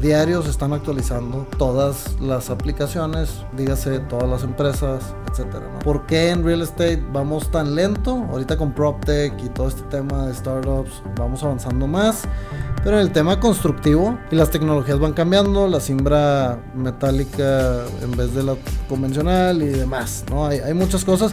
Diarios están actualizando todas las aplicaciones, dígase todas las empresas, etcétera. ¿no? ¿Por qué en real estate vamos tan lento? Ahorita con PropTech y todo este tema de startups vamos avanzando más. Pero en el tema constructivo y las tecnologías van cambiando, la simbra metálica en vez de la convencional y demás, ¿no? Hay, hay muchas cosas,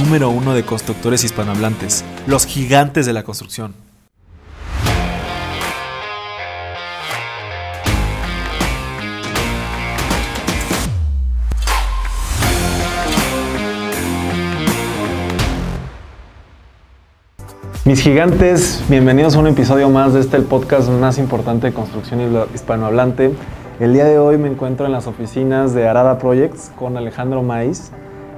número uno de constructores hispanohablantes, los gigantes de la construcción. Mis gigantes, bienvenidos a un episodio más de este el podcast más importante de construcción hispanohablante. El día de hoy me encuentro en las oficinas de Arada Projects con Alejandro Maiz,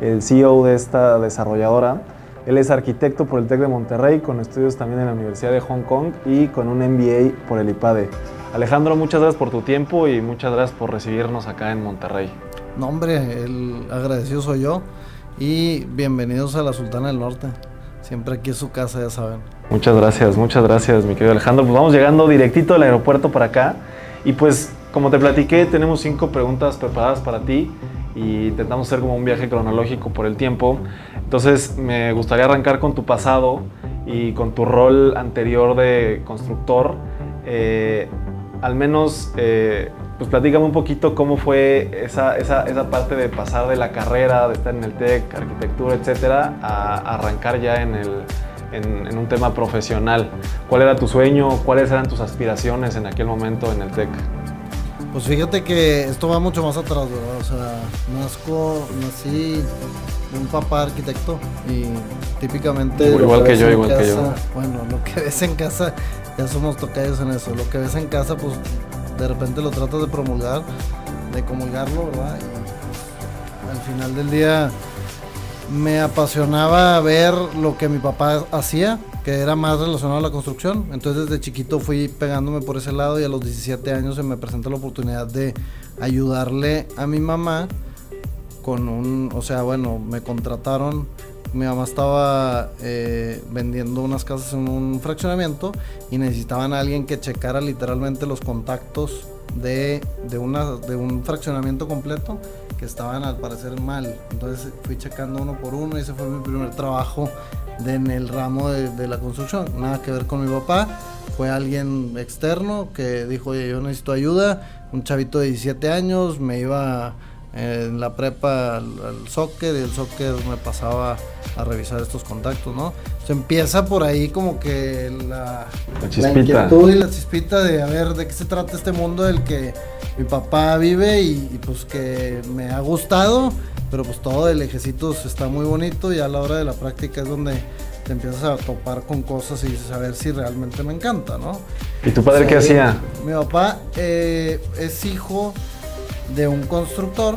el CEO de esta desarrolladora. Él es arquitecto por el TEC de Monterrey, con estudios también en la Universidad de Hong Kong y con un MBA por el IPADE. Alejandro, muchas gracias por tu tiempo y muchas gracias por recibirnos acá en Monterrey. No, hombre, el agradecido soy yo y bienvenidos a la Sultana del Norte. Siempre aquí es su casa, ya saben. Muchas gracias, muchas gracias, mi querido Alejandro. Pues vamos llegando directito del aeropuerto para acá. Y pues, como te platiqué, tenemos cinco preguntas preparadas para ti y intentamos hacer como un viaje cronológico por el tiempo. Entonces, me gustaría arrancar con tu pasado y con tu rol anterior de constructor. Eh, al menos, eh, pues platícame un poquito cómo fue esa, esa, esa, parte de pasar de la carrera, de estar en el TEC, arquitectura, etcétera, a arrancar ya en, el, en, en, un tema profesional. ¿Cuál era tu sueño? ¿Cuáles eran tus aspiraciones en aquel momento en el TEC? Pues fíjate que esto va mucho más atrás, ¿verdad? O sea, nazco, nací de un papá arquitecto y típicamente... Igual que yo, igual casa, que yo. Bueno, lo que ves en casa, ya somos tocayos en eso. Lo que ves en casa, pues de repente lo tratas de promulgar, de comulgarlo, ¿verdad? Y al final del día me apasionaba ver lo que mi papá hacía, que era más relacionado a la construcción. Entonces desde chiquito fui pegándome por ese lado y a los 17 años se me presentó la oportunidad de ayudarle a mi mamá con un, o sea, bueno, me contrataron mi mamá estaba eh, vendiendo unas casas en un fraccionamiento y necesitaban a alguien que checara literalmente los contactos de, de, una, de un fraccionamiento completo que estaban al parecer mal. Entonces fui checando uno por uno y ese fue mi primer trabajo de, en el ramo de, de la construcción. Nada que ver con mi papá. Fue alguien externo que dijo, oye, yo necesito ayuda. Un chavito de 17 años me iba en la prepa al, al, soccer y el soccer me pasaba a revisar estos contactos, ¿no? Se empieza por ahí como que la, la, la, inquietud y la chispita de a ver de qué se trata este mundo del que mi papá vive y, y pues que me ha gustado, pero pues todo el ejecito está muy bonito y a la hora de la práctica es donde te empiezas a topar con cosas y dices a ver si realmente me encanta, ¿no? ¿Y tu padre o sea, qué hacía? Mi papá eh, es hijo de un constructor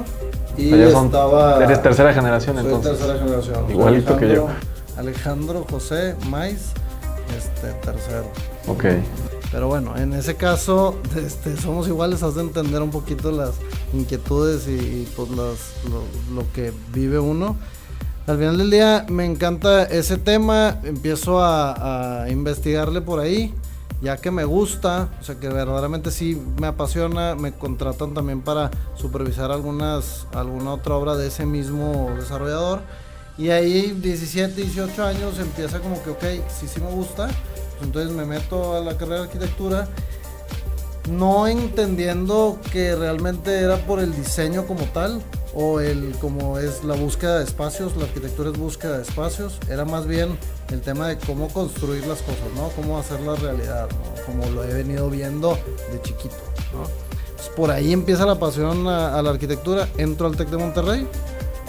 y son, estaba eres tercera generación soy entonces. tercera generación. Igualito Alejandro, que yo. Alejandro José Maiz este tercero. Ok. Pero bueno en ese caso este, somos iguales has de entender un poquito las inquietudes y, y pues las, lo, lo, que vive uno. Al final del día me encanta ese tema empiezo a, a investigarle por ahí ya que me gusta, o sea que verdaderamente sí me apasiona, me contratan también para supervisar algunas, alguna otra obra de ese mismo desarrollador. Y ahí 17, 18 años empieza como que, ok, sí, sí me gusta. Pues entonces me meto a la carrera de arquitectura, no entendiendo que realmente era por el diseño como tal, o el como es la búsqueda de espacios, la arquitectura es búsqueda de espacios, era más bien el tema de cómo construir las cosas, ¿no? Cómo hacerlas realidad. Como lo he venido viendo de chiquito. Pues por ahí empieza la pasión a, a, la arquitectura, entro al TEC de Monterrey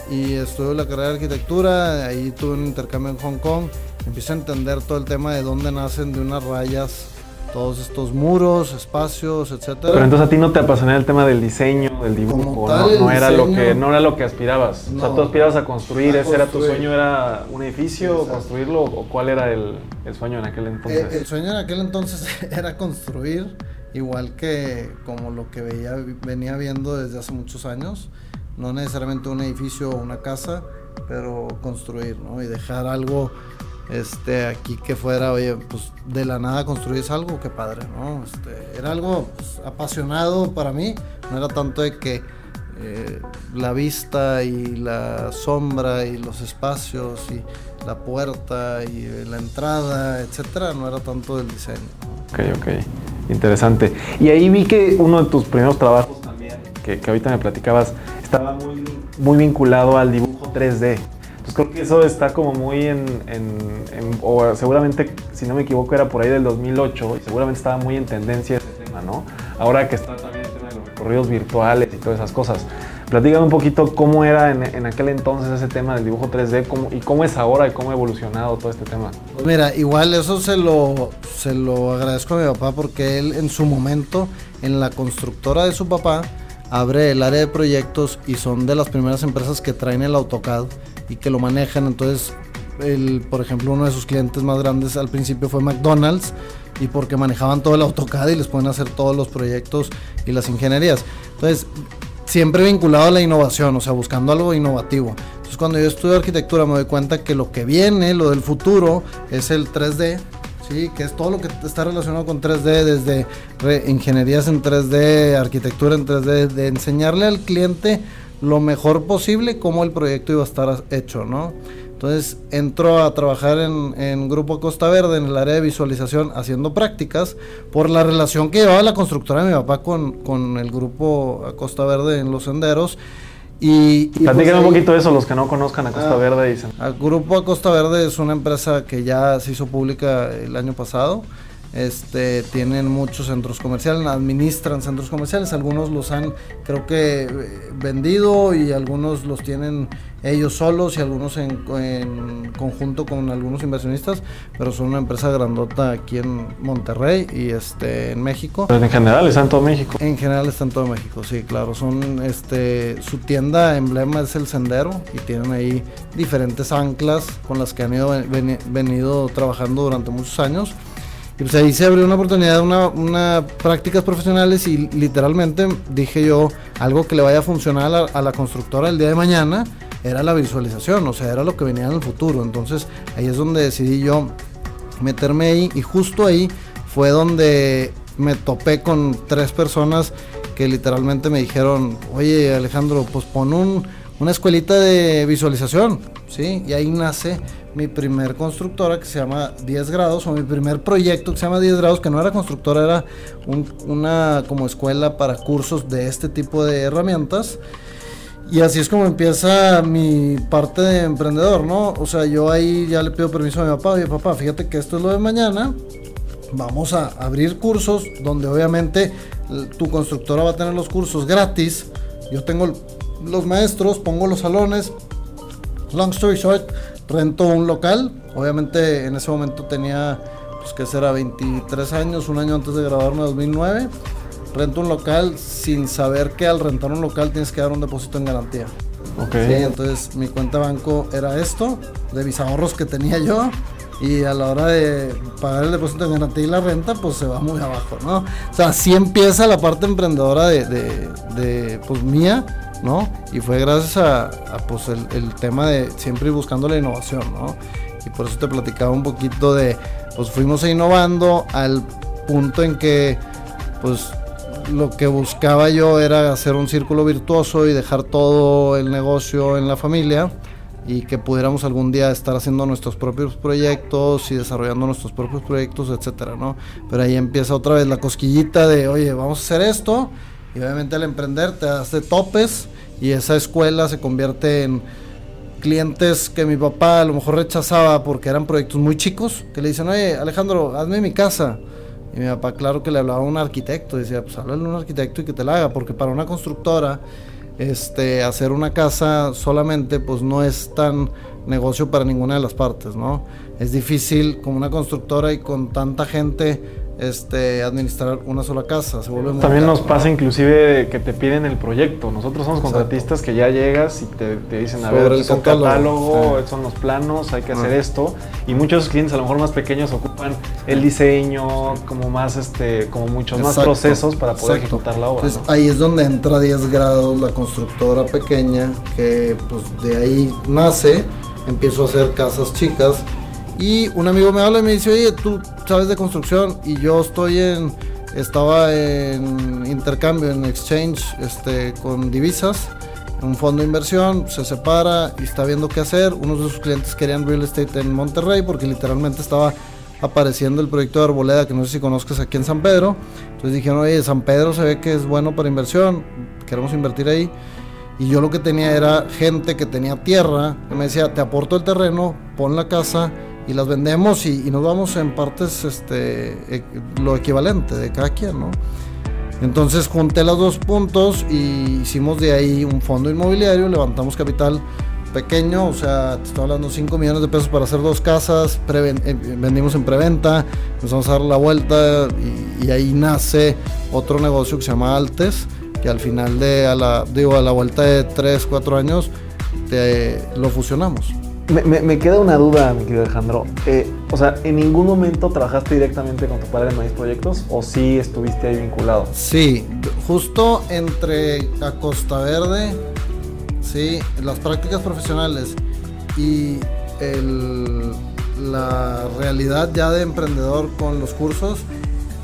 y estudio la carrera de arquitectura, ahí tuve un intercambio en Hong Kong, empiezo a entender todo el tema de dónde nacen de unas rayas todos estos muros, espacios, etcétera. Pero entonces a ti no te apasionaba el tema del diseño, del dibujo, no, era lo que no era lo que aspirabas. o sea, tú aspirabas a construir, ese era tu sueño, era un edificio, construirlo o cuál era el, sueño en aquel entonces. el sueño en aquel entonces era construir, igual que como lo que veía venía viendo desde hace muchos años, no necesariamente un edificio o una casa, pero construir, ¿no? Y dejar algo este, aquí que fuera, oye, pues de la nada construyes algo, qué padre, ¿no? Este, era algo pues, apasionado para mí, no era tanto de que eh, la vista y la sombra y los espacios y la puerta y la entrada, etcétera, no era tanto del diseño. Ok, ok, interesante. Y ahí vi que uno de tus primeros trabajos también, que, que ahorita me platicabas, estaba muy, muy vinculado al dibujo 3D. Pues creo que eso está como muy en, o seguramente, si no me equivoco, era por ahí del 2008 y seguramente estaba muy en tendencia ese tema, ¿no? Ahora que está también el tema de los recorridos virtuales y todas esas cosas. Platícame un poquito cómo era en, aquel entonces ese tema del dibujo 3D y cómo es ahora y cómo ha evolucionado todo este tema. Pues mira, igual eso se lo, se lo agradezco a mi papá porque él en su momento, en la constructora de su papá, abre el área de proyectos y son de las primeras empresas que traen el AutoCAD y que lo manejan. Entonces, el, por ejemplo, uno de sus clientes más grandes al principio fue McDonald's y porque manejaban todo el AutoCAD y les pueden hacer todos los proyectos y las ingenierías. Entonces, siempre vinculado a la innovación, o sea, buscando algo innovativo. Entonces, cuando yo estudio arquitectura me doy cuenta que lo que viene, lo del futuro, es el 3D. Sí, que es todo lo que está relacionado con 3D, desde ingenierías en 3D, arquitectura en 3D, de enseñarle al cliente lo mejor posible cómo el proyecto iba a estar hecho, ¿no? Entonces entró a trabajar en, Grupo Costa Verde, en el área de visualización, haciendo prácticas, por la relación que llevaba la constructora de mi papá con, el Grupo Costa Verde en los senderos. Y, y pues un poquito eso, los que no conozcan a Costa ah, Verde dicen. El Grupo Costa Verde es una empresa que ya se hizo pública el año pasado. Este, tienen muchos centros comerciales, administran centros comerciales, algunos los han creo que eh, vendido y algunos los tienen ellos solos y algunos en, conjunto con algunos inversionistas, pero son una empresa grandota aquí en Monterrey y este en México. Pero en general está en todo México. En general está en todo México, sí, claro. Son este su tienda emblema es el Sendero y tienen ahí diferentes anclas con las que han ido venido trabajando durante muchos años. Pues ahí se abrió una oportunidad, una, una prácticas profesionales y literalmente dije yo, algo que le vaya a funcionar a la, constructora el día de mañana era la visualización, o sea, era lo que venía en el futuro. Entonces ahí es donde decidí yo meterme ahí y justo ahí fue donde me topé con tres personas que literalmente me dijeron, oye Alejandro, pues pon un, una escuelita de visualización, ¿sí? Y ahí nace mi primer constructora que se llama 10 grados, o mi primer proyecto que se llama 10 grados, que no era constructora, era una como escuela para cursos de este tipo de herramientas. Y así es como empieza mi parte de emprendedor, ¿no? O sea, yo ahí ya le pido permiso a mi papá, oye papá, fíjate que esto es lo de mañana, vamos a abrir cursos donde obviamente tu constructora va a tener los cursos gratis, yo tengo los maestros, pongo los salones, long story short, rento un local. Obviamente en ese momento tenía, pues que será 23 años, un año antes de graduarme, 2009. Rento un local sin saber que al rentar un local tienes que dar un depósito en garantía. Ok. entonces mi cuenta banco era esto, de mis ahorros que tenía yo. Y a la hora de pagar el depósito en garantía y la renta, pues se va muy abajo, ¿no? O sea, así empieza la parte emprendedora de, de, de pues mía ¿no? Y fue gracias a, pues el, tema de siempre ir buscando la innovación, ¿no? Y por eso te platicaba un poquito de, pues fuimos innovando al punto en que, pues lo que buscaba yo era hacer un círculo virtuoso y dejar todo el negocio en la familia y que pudiéramos algún día estar haciendo nuestros propios proyectos y desarrollando nuestros propios proyectos, etcétera, ¿no? Pero ahí empieza otra vez la cosquillita de, oye, vamos a hacer esto y obviamente al emprender te hace topes y esa escuela se convierte en clientes que mi papá a lo mejor rechazaba porque eran proyectos muy chicos, que le dicen, oye Alejandro, hazme mi casa. Y mi papá, claro que le hablaba a un arquitecto, decía, pues háblale a un arquitecto y que te la haga, porque para una constructora, este, hacer una casa solamente, pues no es tan negocio para ninguna de las partes, ¿no? Es difícil como una constructora y con tanta gente este, administrar una sola casa. Se vuelve muy También caro. nos pasa inclusive que te piden el proyecto. Nosotros somos Exacto. contratistas que ya llegas y te, te dicen, a Sobre ver, el es un catálogo. catálogo, Sí. estos son los planos, hay que hacer Ah. esto. Y muchos clientes, a lo mejor más pequeños, ocupan el diseño, como más, este, como muchos más procesos para poder exacto. ejecutar la obra. Entonces ¿no? ahí es donde entra 10 grados la constructora pequeña, que pues de ahí nace, empiezo a hacer casas chicas y un amigo me habla y me dice, oye, tú sabes de construcción y yo estoy en, estaba en intercambio, en exchange este, con divisas, un fondo de inversión, se separa y está viendo qué hacer. Unos de sus clientes querían real estate en Monterrey porque literalmente estaba apareciendo el proyecto de Arboleda, que no sé si conozcas aquí en San Pedro. Entonces dijeron, oye, San Pedro se ve que es bueno para inversión, queremos invertir ahí. Y yo lo que tenía era gente que tenía tierra, que me decía, te aporto el terreno, pon la casa y las vendemos y, nos vamos en partes este, e- lo equivalente de cada quien, ¿no? Entonces junté los dos puntos y hicimos de ahí un fondo inmobiliario, levantamos capital pequeño, o sea, te estoy hablando 5 millones de pesos para hacer dos casas, eh, vendimos en preventa, empezamos a dar la vuelta y, ahí nace otro negocio que se llama Altes, que al final de, a la, digo, a la vuelta de 3, 4 años, lo fusionamos. Me, me- queda una duda, mi querido Alejandro. Eh, o sea, ¿en ningún momento trabajaste directamente con tu padre en Maíz Proyectos o sí estuviste ahí vinculado? Sí, justo entre a Costa Verde, sí, las prácticas profesionales y el- la realidad ya de emprendedor con los cursos,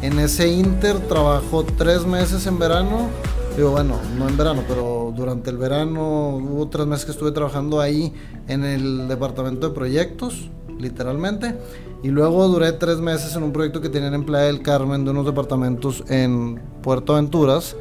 en ese inter trabajo tres meses en verano. Digo, bueno, no en verano, pero durante el verano hubo tres meses que estuve trabajando ahí en el departamento de proyectos, literalmente. Y luego duré tres meses en un proyecto que tenían en Playa del Carmen de unos departamentos en Puerto Aventuras.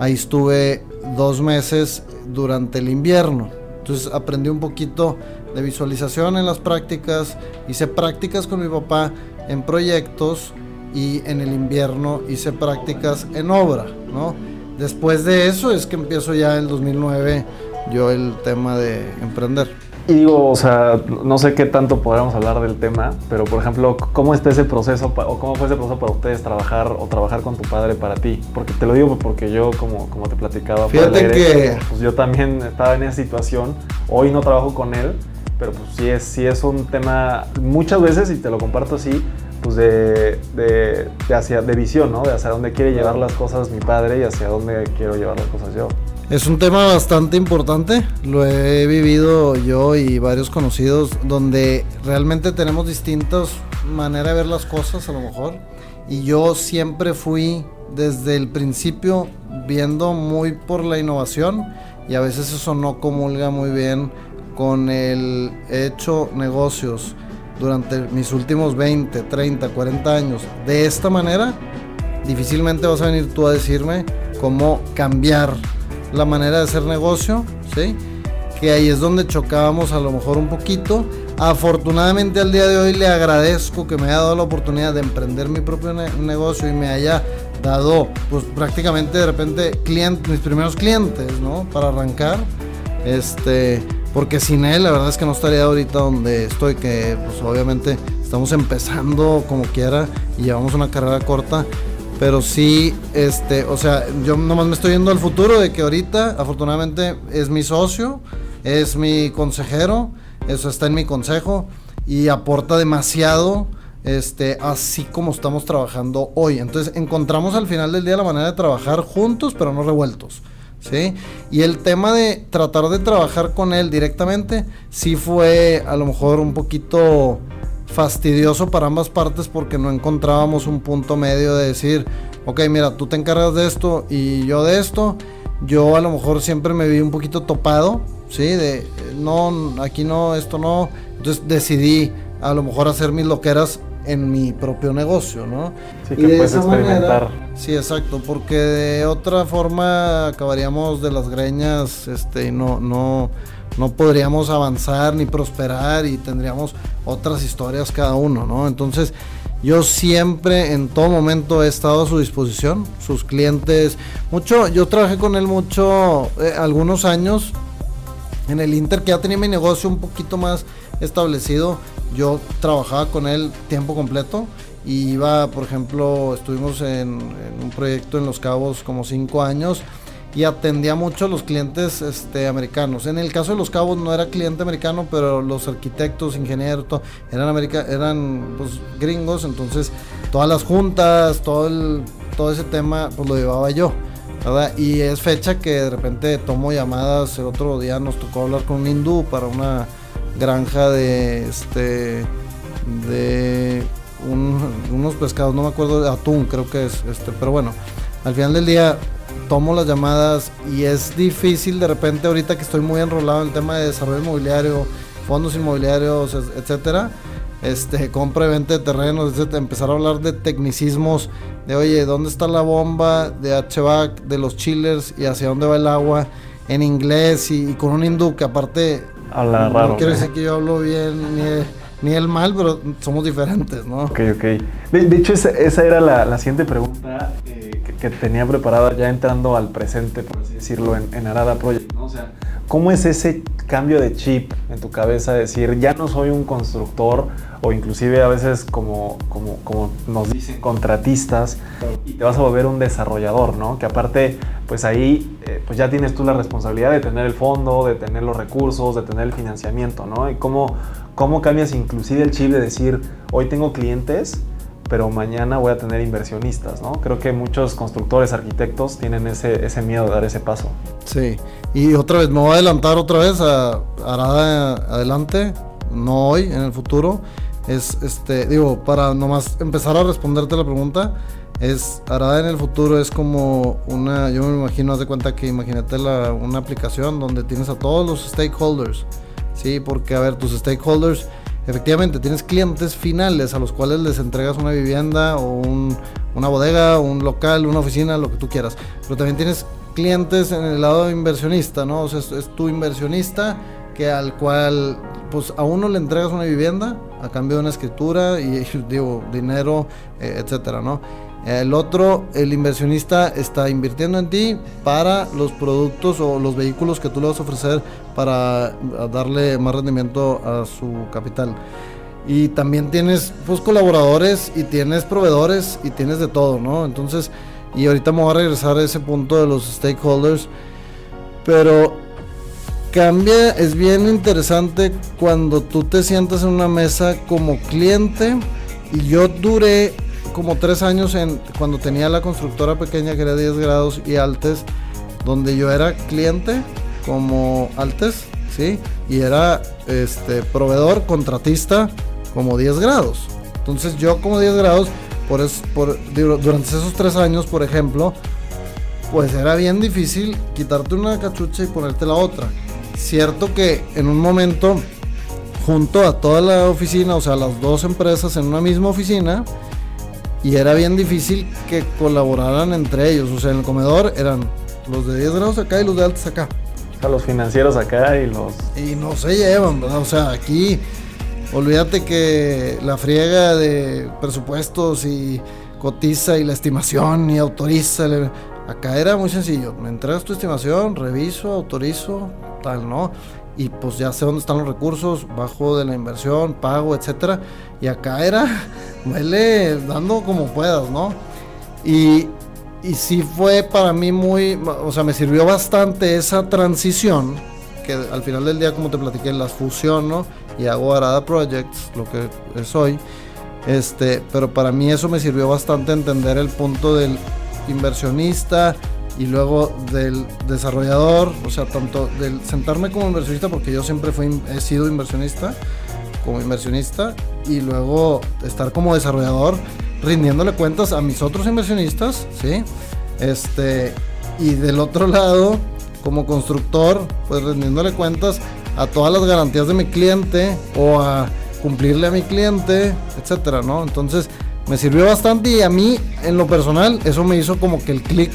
Ahí estuve dos meses durante el invierno. Entonces aprendí un poquito de visualización en las prácticas. Hice prácticas con mi papá en proyectos y en el invierno hice prácticas en obra, ¿no? Después de eso es que empiezo ya el 2009 yo el tema de emprender. Y digo, o sea, no sé qué tanto podríamos hablar del tema, pero por ejemplo, ¿cómo está ese proceso o cómo fue ese proceso para ustedes trabajar o trabajar con tu padre para ti? Porque te lo digo porque yo, como, como te platicaba, Fíjate que- pues yo también estaba en esa situación. Hoy no trabajo con él, pero pues sí es, sí es un tema muchas veces, y te lo comparto así, pues de, de, de hacia, de visión, ¿no? De hacia dónde quiere llevar las cosas mi padre y hacia dónde quiero llevar las cosas yo. Es un tema bastante importante, lo he vivido yo y varios conocidos, donde realmente tenemos distintas maneras de ver las cosas a lo mejor. Y yo siempre fui desde el principio viendo muy por la innovación y a veces eso no comulga muy bien con el hecho negocios durante mis últimos 20, 30, 40 años de esta manera, difícilmente vas a venir tú a decirme cómo cambiar la manera de hacer negocio, ¿sí? Que ahí es donde chocábamos a lo mejor un poquito. Afortunadamente al día de hoy le agradezco que me haya dado la oportunidad de emprender mi propio ne- negocio y me haya dado, pues prácticamente de repente mis primeros clientes, ¿no? Para arrancar. Este, porque sin él la verdad es que no estaría ahorita donde estoy, que pues obviamente estamos empezando como quiera y llevamos una carrera corta. Pero sí, este, o sea, yo nomás me estoy yendo al futuro de que ahorita, afortunadamente, es mi socio, es mi consejero, eso está en mi consejo y aporta demasiado, este, así como estamos trabajando hoy. Entonces, encontramos al final del día la manera de trabajar juntos, pero no revueltos. Y el tema de tratar de trabajar con él directamente, sí fue a lo mejor un poquito fastidioso para ambas partes porque no encontrábamos un punto medio de decir, ok, mira, tú te encargas de esto y yo de esto. Yo a lo mejor siempre me vi un poquito topado, ¿sí? De, no, aquí no, esto no. Entonces decidí a lo mejor hacer mis loqueras en mi propio negocio, ¿no? Sí, Y que de puedes esa manera- experimentar. Sí, exacto, porque de otra forma acabaríamos de las greñas, este, y no, no, no podríamos avanzar ni prosperar y tendríamos otras historias cada uno, ¿no? Entonces, yo siempre, en todo momento, he estado a su disposición, sus clientes, mucho, yo trabajé con él mucho, eh, algunos años, en el Inter, que ya tenía mi negocio un poquito más establecido, yo trabajaba con él tiempo completo y iba, por ejemplo, estuvimos en, un proyecto en Los Cabos como cinco años y atendía mucho a los clientes este, americanos. En el caso de Los Cabos no era cliente americano, pero los arquitectos, ingenieros, eran, eran pues, gringos, entonces todas las juntas, todo, todo ese tema, pues lo llevaba yo. Y es fecha que de repente tomo llamadas. El otro día nos tocó hablar con un hindú para una granja de este de unos pescados, no me acuerdo de atún, creo que es este, pero bueno, al final del día tomo las llamadas y es difícil de repente ahorita que estoy muy enrolado en el tema de desarrollo inmobiliario, fondos inmobiliarios, etcétera, este, compra y venta de terrenos, empezar a hablar de tecnicismos, de oye, ¿dónde está la bomba? De HVAC, de los chillers y hacia dónde va el agua en inglés y, con un hindú que aparte Habla raro. No quiero decir que yo hablo bien ni, ni, el mal, pero somos diferentes, ¿no? Ok, ok. De, hecho, esa, era la, siguiente pregunta eh, que, tenía preparada ya entrando al presente, por así decirlo, en, en Arada Project, ¿no? O sea, ¿Cómo es ese cambio de chip en tu cabeza? Decir, ya no soy un constructor o inclusive a veces como, como, como nos dicen contratistas y te vas a volver un desarrollador, ¿no? Que aparte, pues ahí eh, pues ya tienes tú la responsabilidad de tener el fondo, de tener los recursos, de tener el financiamiento, ¿no? Y cómo, cómo cambias inclusive el chip de decir, hoy tengo clientes, pero mañana voy a tener inversionistas, ¿no? Creo que muchos constructores, arquitectos tienen ese, ese miedo de dar ese paso. Sí, y otra vez, me voy a adelantar otra vez a Arada adelante, no hoy, en el futuro. Es, este, digo, para nomás empezar a responderte la pregunta, es Arada en el futuro es como una, yo me imagino, haz de cuenta que imagínate la, una aplicación donde tienes a todos los stakeholders, ¿sí? Porque, a ver, tus stakeholders efectivamente tienes clientes finales a los cuales les entregas una vivienda o una bodega, un local, una oficina, lo que tú quieras. Pero también tienes clientes en el lado inversionista, ¿no? O sea, es, tu inversionista que al cual pues a uno le entregas una vivienda a cambio de una escritura y digo dinero, eh, etcétera, ¿no? El otro, el inversionista está invirtiendo en ti para los productos o los vehículos que tú le vas a ofrecer para darle más rendimiento a su capital. Y también tienes pues colaboradores y tienes proveedores y tienes de todo, ¿no? Entonces, y ahorita me voy a regresar a ese punto de los stakeholders. Pero cambia, es bien interesante cuando tú te sientas en una mesa como cliente. Y yo duré como tres años en, cuando tenía la constructora pequeña que era 10 grados y Altes, donde yo era cliente como Altes, ¿sí? Y era este, proveedor, contratista como 10 grados. Entonces yo como 10 grados, por, por durante esos tres años, por ejemplo, pues era bien difícil quitarte una cachucha y ponerte la otra. Cierto que en un momento, junto a toda la oficina, o sea, las dos empresas en una misma oficina, y era bien difícil que colaboraran entre ellos. O sea, en el comedor eran los de 10 grados acá y los de altos acá. O sea, los financieros acá y los... Y no se llevan, ¿verdad? O sea, aquí olvídate que la friega de presupuestos y cotiza y la estimación y autoriza. Acá era muy sencillo. Me entregas tu estimación, reviso, autorizo, tal, ¿no? Y pues ya sé dónde están los recursos, bajo de la inversión, pago, etcétera. Y acá era, vele dando como puedas, ¿no? Y, y sí fue para mí muy, o sea, me sirvió bastante esa transición, que al final del día, como te platiqué, las fusiono y hago Arada Projects, lo que es hoy. Este, pero para mí eso me sirvió bastante entender el punto del inversionista, y luego del desarrollador, o sea, tanto del sentarme como inversionista, porque yo siempre fui, he sido inversionista, como inversionista, y luego estar como desarrollador, rindiéndole cuentas a mis otros inversionistas, ¿sí? Este, y del otro lado, como constructor, pues rindiéndole cuentas a todas las garantías de mi cliente o a cumplirle a mi cliente, etcétera, ¿no? Entonces, me sirvió bastante y a mí, en lo personal, eso me hizo como que el clic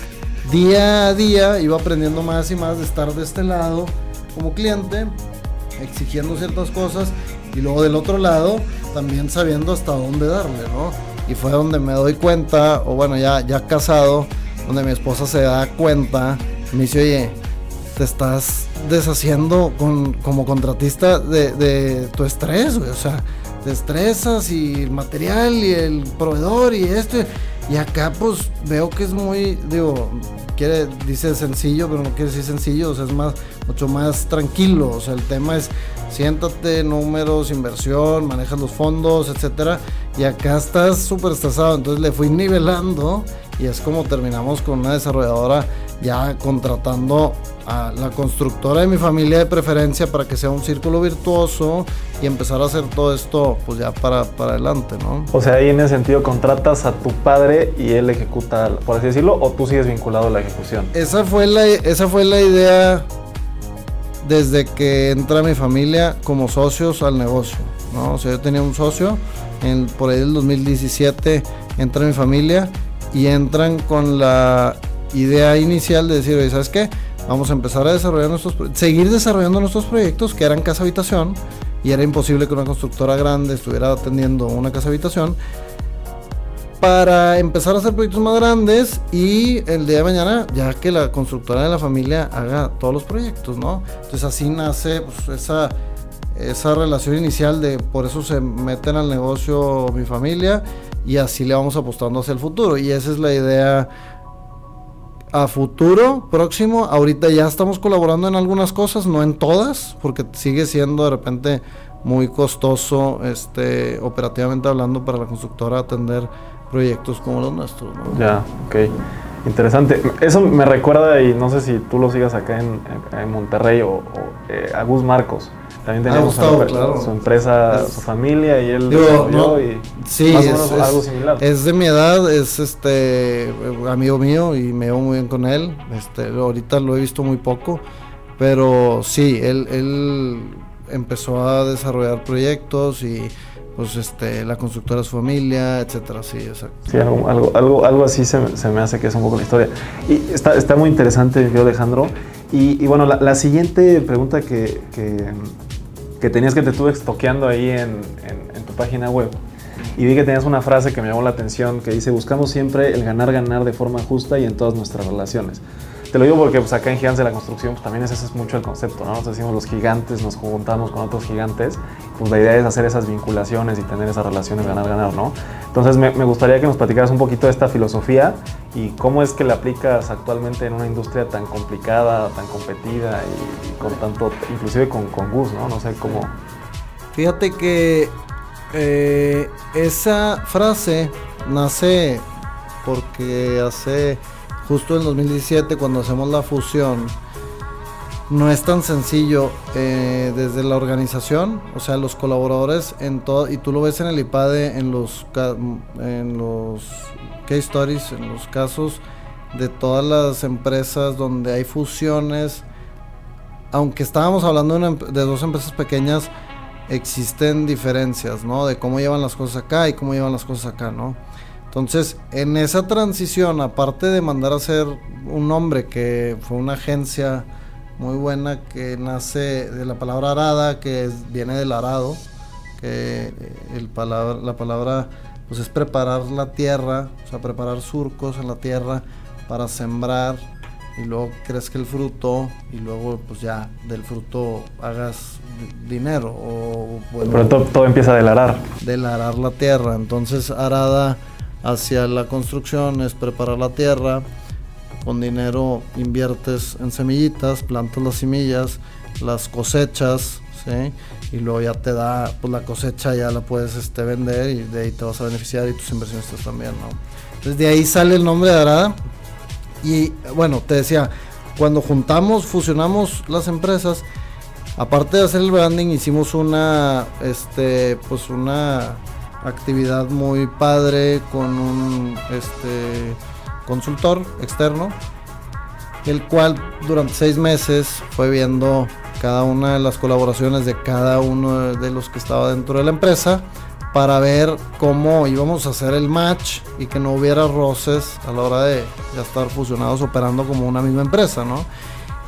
día a día iba aprendiendo más y más de estar de este lado como cliente, exigiendo ciertas cosas y luego del otro lado también sabiendo hasta dónde darle, ¿no? Y fue donde me doy cuenta, o bueno, ya, ya casado, donde mi esposa se da cuenta, me dice, oye, te estás deshaciendo con, como contratista de, tu estrés, güey. O sea, te estresas y el material y el proveedor y este. Y acá pues veo que es muy, digo, quiere, dice sencillo, pero no quiere decir sencillo, o sea, es más, mucho más tranquilo. O sea, el tema es siéntate, números, inversión, manejas los fondos, etcétera. Y acá estás súper estresado. Entonces le fui nivelando y es como terminamos con una desarrolladora ya contratando a la constructora de mi familia de preferencia para que sea un círculo virtuoso y empezar a hacer todo esto pues ya para, para adelante, ¿no? O sea, ahí en ese sentido contratas a tu padre y él ejecuta, por así decirlo, o tú sigues vinculado a la ejecución. Esa fue la, esa fue la idea desde que entra mi familia como socios al negocio, ¿no? O sea, yo tenía un socio, en, por ahí del 2017 entra mi familia y entran con la idea inicial de decir, oye, ¿sabes qué? Vamos a empezar a desarrollar nuestros, seguir desarrollando nuestros proyectos que eran casa habitación y era imposible que una constructora grande estuviera atendiendo una casa habitación para empezar a hacer proyectos más grandes y el día de mañana ya que la constructora de la familia haga todos los proyectos, ¿no? Entonces así nace pues, esa, esa relación inicial de por eso se meten al negocio mi familia y así le vamos apostando hacia el futuro y esa es la idea a futuro próximo. Ahorita ya estamos colaborando en algunas cosas, no en todas, porque sigue siendo de repente muy costoso, este, operativamente hablando, para la constructora atender proyectos como los nuestros. Ya, ok. Interesante. Eso me recuerda, y no sé si tú lo sigas acá en, Monterrey o, eh, a Gus Marcos. También teníamos su, empresa, su familia y él digo, y sí, es, algo similar. Es de mi edad, es este amigo mío y me veo muy bien con él. Este, ahorita lo he visto muy poco, pero sí, él, él empezó a desarrollar proyectos y pues este la constructora su familia, etcétera, sí, exacto. Sí, algo, algo, algo, así se, me hace que es un poco la historia. Y está, está muy interesante, yo Alejandro. Y, y bueno, la, la, siguiente pregunta que, que que tenías que te estuve estoqueando ahí en, en, tu página web y vi que tenías una frase que me llamó la atención que dice, buscamos siempre el ganar, ganar de forma justa y en todas nuestras relaciones. Te lo digo porque pues, acá en Gigantes de la Construcción pues, también ese es mucho el concepto, ¿no? Nos decimos los gigantes, nos juntamos con otros gigantes, pues la idea es hacer esas vinculaciones y tener esas relaciones ganar-ganar, ¿no? Entonces me, me, gustaría que nos platicaras un poquito de esta filosofía y cómo es que la aplicas actualmente en una industria tan complicada, tan competida y, con tanto, inclusive con, con Gus, ¿no? No sé cómo... Fíjate que eh, esa frase nace porque hace justo en 2017 cuando hacemos la fusión, no es tan sencillo eh, desde la organización, o sea, los colaboradores en todo, y tú lo ves en el IPADE, en los, en los case stories, en los casos de todas las empresas donde hay fusiones, aunque estábamos hablando de, de dos empresas pequeñas, existen diferencias, ¿no? De cómo llevan las cosas acá y cómo llevan las cosas acá, ¿no? Entonces, en esa transición, aparte de mandar a hacer un nombre que fue una agencia muy buena que nace de la palabra arada, que viene del arado, que el palabra, la palabra pues es preparar la tierra, o sea, preparar surcos en la tierra para sembrar y luego crezca el fruto y luego pues ya del fruto hagas dinero o Pero todo, todo empieza del arar. Del arar la tierra, entonces arada hacia la construcción es preparar la tierra, con dinero inviertes en semillitas, plantas las semillas, las cosechas, ¿sí? y luego ya te da, pues la cosecha ya la puedes este, vender y de ahí te vas a beneficiar y tus inversionistas también, ¿no? Entonces de ahí sale el nombre de Arada y bueno, te decía, cuando juntamos, fusionamos las empresas, aparte de hacer el branding, hicimos una, este, pues una actividad muy padre con un este, consultor externo, el cual durante seis meses fue viendo cada una de las colaboraciones de cada uno de los que estaba dentro de la empresa para ver cómo íbamos a hacer el match y que no hubiera roces a la hora de estar fusionados operando como una misma empresa, ¿no?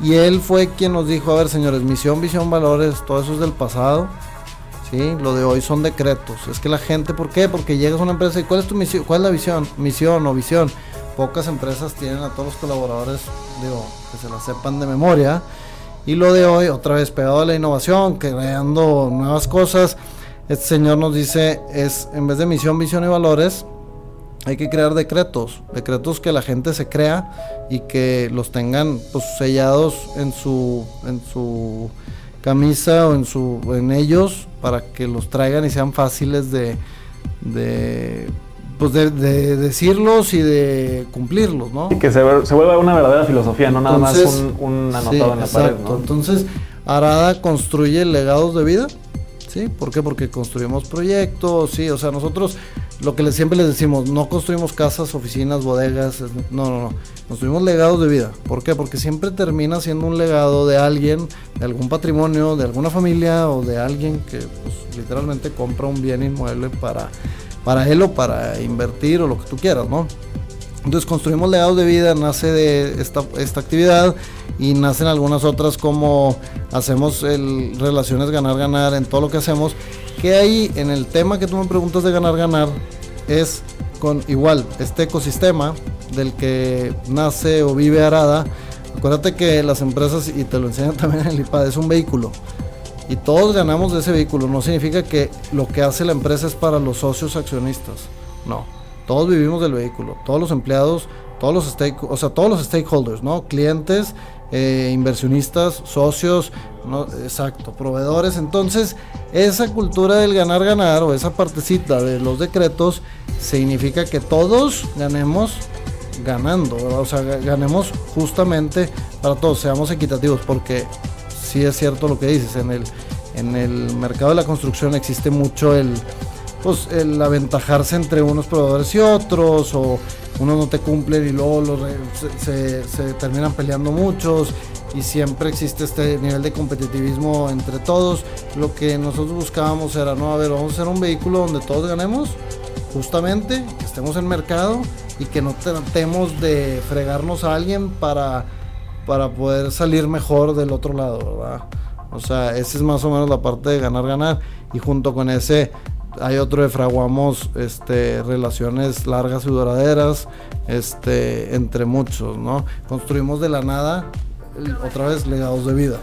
Y él fue quien nos dijo, a ver señores, misión, visión, valores, todo eso es del pasado lo de hoy son decretos. Es que la gente, ¿por qué? Porque llegas a una empresa y ¿cuál es tu misión? ¿Cuál es la visión? Misión o visión. Pocas empresas tienen a todos los colaboradores, digo, que se la sepan de memoria. Y lo de hoy, otra vez pegado a la innovación, creando nuevas cosas. este señor nos dice, es en vez de misión, visión y valores, hay que crear decretos, decretos que la gente se crea y que los tengan pues, sellados en su, en su camisa o en, su, en ellos para que los traigan y sean fáciles de, de pues de, decirlos y de cumplirlos, ¿no? Y que se, se vuelva una verdadera filosofía, no nada más un, anotado en la pared, ¿no? Entonces, Arada construye legados de vida, ¿sí? ¿Por qué? Porque construimos proyectos, sí, o sea, nosotros lo que siempre les decimos, no construimos casas, oficinas, bodegas, no, no, no, construimos legados de vida. ¿Por qué? Porque siempre termina siendo un legado de alguien, de algún patrimonio, de alguna familia o de alguien que pues, literalmente compra un bien inmueble para, para él o para invertir o lo que tú quieras, ¿no? Entonces construimos legados de vida, nace de esta, esta actividad y nacen algunas otras como hacemos el, relaciones ganar-ganar en todo lo que hacemos. Que ahí en el tema que tú me preguntas de ganar-ganar es con igual este ecosistema del que nace o vive Arada. Acuérdate que las empresas, y te lo enseñan también en el IPAD, es un vehículo. Y todos ganamos de ese vehículo. No significa que lo que hace la empresa es para los socios accionistas. No todos vivimos del vehículo, todos los empleados, todos los stake, o sea, todos los stakeholders, ¿no? Clientes, eh, inversionistas, socios, ¿no? exacto, proveedores. Entonces, esa cultura del ganar ganar o esa partecita de los decretos significa que todos ganemos ganando, o sea, ganemos justamente para todos, seamos equitativos, porque sí es cierto lo que dices, en el en el mercado de la construcción existe mucho el pues el aventajarse entre unos proveedores y otros, o unos no te cumplen y luego se, terminan peleando muchos, y siempre existe este nivel de competitivismo entre todos. Lo que nosotros buscábamos era, no, a ver, vamos a hacer un vehículo donde todos ganemos, justamente, que estemos en mercado y que no tratemos de fregarnos a alguien para, para poder salir mejor del otro lado, ¿verdad? O sea, esa es más o menos la parte de ganar, ganar. Y junto con ese hay otro de fraguamos este, relaciones largas y duraderas, este, entre muchos, ¿no? Construimos de la nada, otra vez, legados de vida.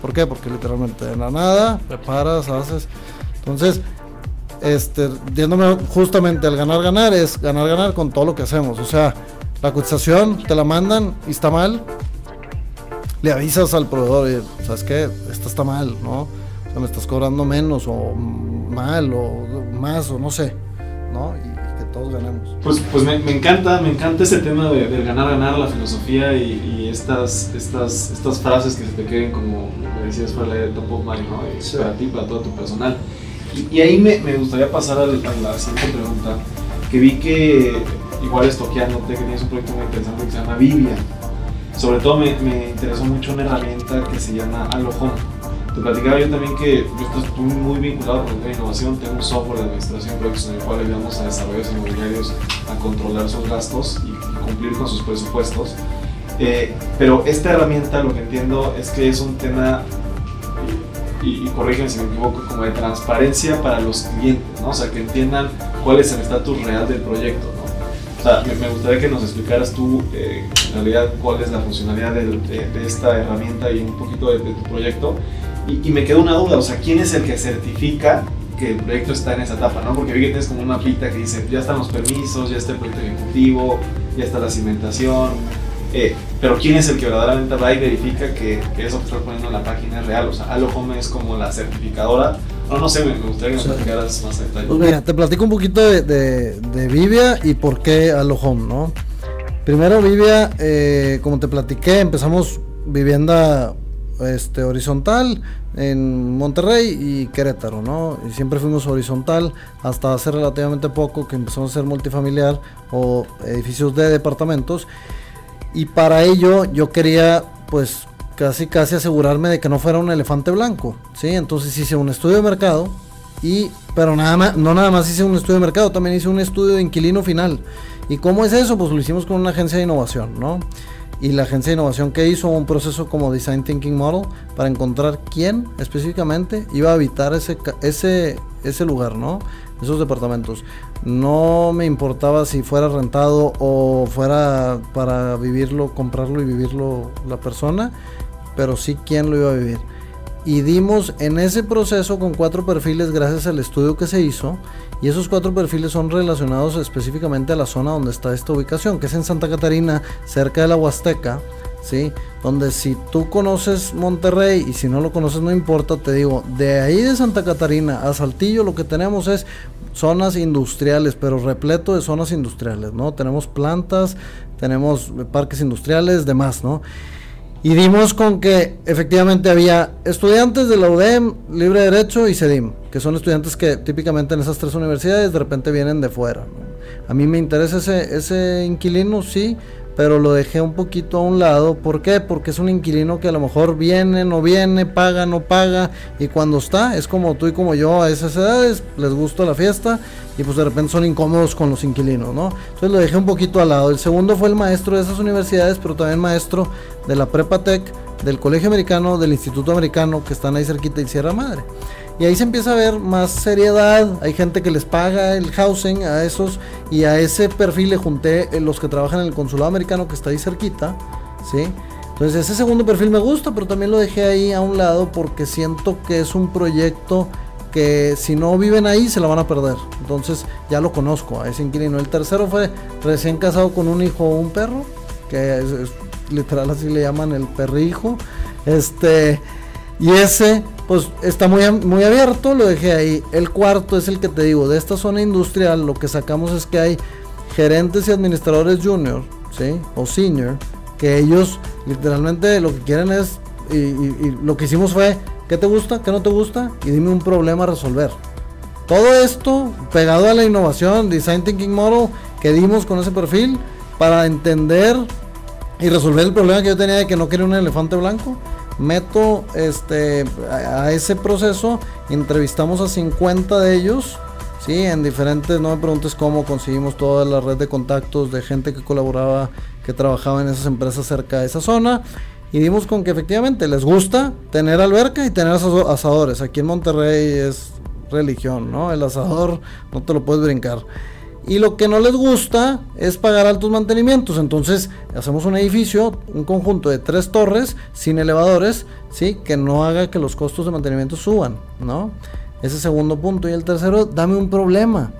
¿Por qué? Porque literalmente de la nada, preparas, haces. Entonces, este, yéndome justamente al ganar, ganar, es ganar, ganar con todo lo que hacemos. O sea, la cotización te la mandan y está mal, le avisas al proveedor ¿sabes qué? Esto está mal, ¿no? O sea, me estás cobrando menos o mal o más o no sé, ¿no? Y, que todos ganemos. Pues, pues me, encanta, me encanta ese tema de, del ganar, ganar, la filosofía y, estas, estas, estas frases que se te queden como, me decías, para de top of mind, ¿no? Para ti, para todo tu personal. Y, ahí me, me, gustaría pasar a, la siguiente pregunta, que vi que igual estoqueándote, que tienes un proyecto muy interesante que se llama Biblia. Sobre todo me, me interesó mucho una herramienta que se llama Alohome te platicaba yo también que yo estoy muy vinculado con la innovación, tengo un software de administración de en el cual ayudamos a desarrolladores inmobiliarios a controlar sus gastos y, cumplir con sus presupuestos. Eh, pero esta herramienta lo que entiendo es que es un tema, y, y corrígeme si me equivoco, como de transparencia para los clientes, ¿no? O sea, que entiendan cuál es el estatus real del proyecto, ¿no? O sea, me, gustaría que nos explicaras tú, eh, en realidad, cuál es la funcionalidad de, de, esta herramienta y un poquito de, de tu proyecto y, me quedó una duda, o sea, ¿quién es el que certifica que el proyecto está en esa etapa, ¿no? Porque vi que tienes como una pita que dice, ya están los permisos, ya está el proyecto ejecutivo, ya está la cimentación, eh, pero ¿quién es el que verdaderamente va y verifica que, que, eso que estás poniendo en la página es real? O sea, Alohome es como la certificadora. No, no sé, me, gustaría que nos platicaras más detalle. Pues mira, te platico un poquito de, de, de Vivia y por qué Alohome, ¿no? Primero, Vivia, eh, como te platiqué, empezamos vivienda este, horizontal en Monterrey y Querétaro, ¿no? Y siempre fuimos horizontal hasta hace relativamente poco que empezamos a ser multifamiliar o edificios de departamentos. Y para ello yo quería, pues, casi casi asegurarme de que no fuera un elefante blanco, ¿sí? Entonces hice un estudio de mercado y, pero nada más, no nada más hice un estudio de mercado, también hice un estudio de inquilino final. ¿Y cómo es eso? Pues lo hicimos con una agencia de innovación, ¿no? Y la agencia de innovación que hizo un proceso como Design Thinking Model para encontrar quién específicamente iba a habitar ese, ese, ese lugar, ¿no? Esos departamentos. No me importaba si fuera rentado o fuera para vivirlo, comprarlo y vivirlo la persona, pero sí quién lo iba a vivir. y dimos en ese proceso con cuatro perfiles gracias al estudio que se hizo y esos cuatro perfiles son relacionados específicamente a la zona donde está esta ubicación, que es en Santa Catarina, cerca de la Huasteca, ¿sí? Donde si tú conoces Monterrey y si no lo conoces no importa, te digo, de ahí de Santa Catarina a Saltillo lo que tenemos es zonas industriales, pero repleto de zonas industriales, ¿no? Tenemos plantas, tenemos parques industriales, demás, ¿no? Y dimos con que efectivamente había estudiantes de la UDEM, Libre Derecho y CEDIM, que son estudiantes que típicamente en esas tres universidades de repente vienen de fuera. A mí me interesa ese, ese inquilino, sí, pero lo dejé un poquito a un lado. ¿Por qué? Porque es un inquilino que a lo mejor viene, no viene, paga, no paga, y cuando está, es como tú y como yo a esas edades, les gusta la fiesta y pues de repente son incómodos con los inquilinos, ¿no? Entonces lo dejé un poquito al lado. El segundo fue el maestro de esas universidades, pero también maestro de la Prepa Tech, del Colegio Americano, del Instituto Americano, que están ahí cerquita y Sierra Madre. Y ahí se empieza a ver más seriedad, hay gente que les paga el housing a esos y a ese perfil le junté los que trabajan en el consulado americano que está ahí cerquita, ¿sí? Entonces ese segundo perfil me gusta, pero también lo dejé ahí a un lado porque siento que es un proyecto que si no viven ahí se la van a perder. Entonces ya lo conozco a ese inquilino. El tercero fue recién casado con un hijo o un perro, que es, literal así le llaman el perrijo. Este, y ese pues está muy, muy abierto, lo dejé ahí. El cuarto es el que te digo, de esta zona industrial lo que sacamos es que hay gerentes y administradores junior, ¿sí? O senior, que ellos literalmente lo que quieren es, y, lo que hicimos fue, ¿qué te gusta? ¿Qué no te gusta? Y dime un problema a resolver. Todo esto pegado a la innovación, Design Thinking Model, que dimos con ese perfil para entender y resolver el problema que yo tenía de que no quería un elefante blanco meto este, a, ese proceso, entrevistamos a 50 de ellos, ¿sí? en diferentes, no me preguntes cómo conseguimos toda la red de contactos de gente que colaboraba, que trabajaba en esas empresas cerca de esa zona. Y dimos con que efectivamente les gusta tener alberca y tener asadores. Aquí en Monterrey es religión, ¿no? El asador no te lo puedes brincar y lo que no les gusta es pagar altos mantenimientos. Entonces hacemos un edificio, un conjunto de tres torres sin elevadores, ¿sí? que no haga que los costos de mantenimiento suban. ¿no? Ese segundo punto. Y el tercero, dame un problema.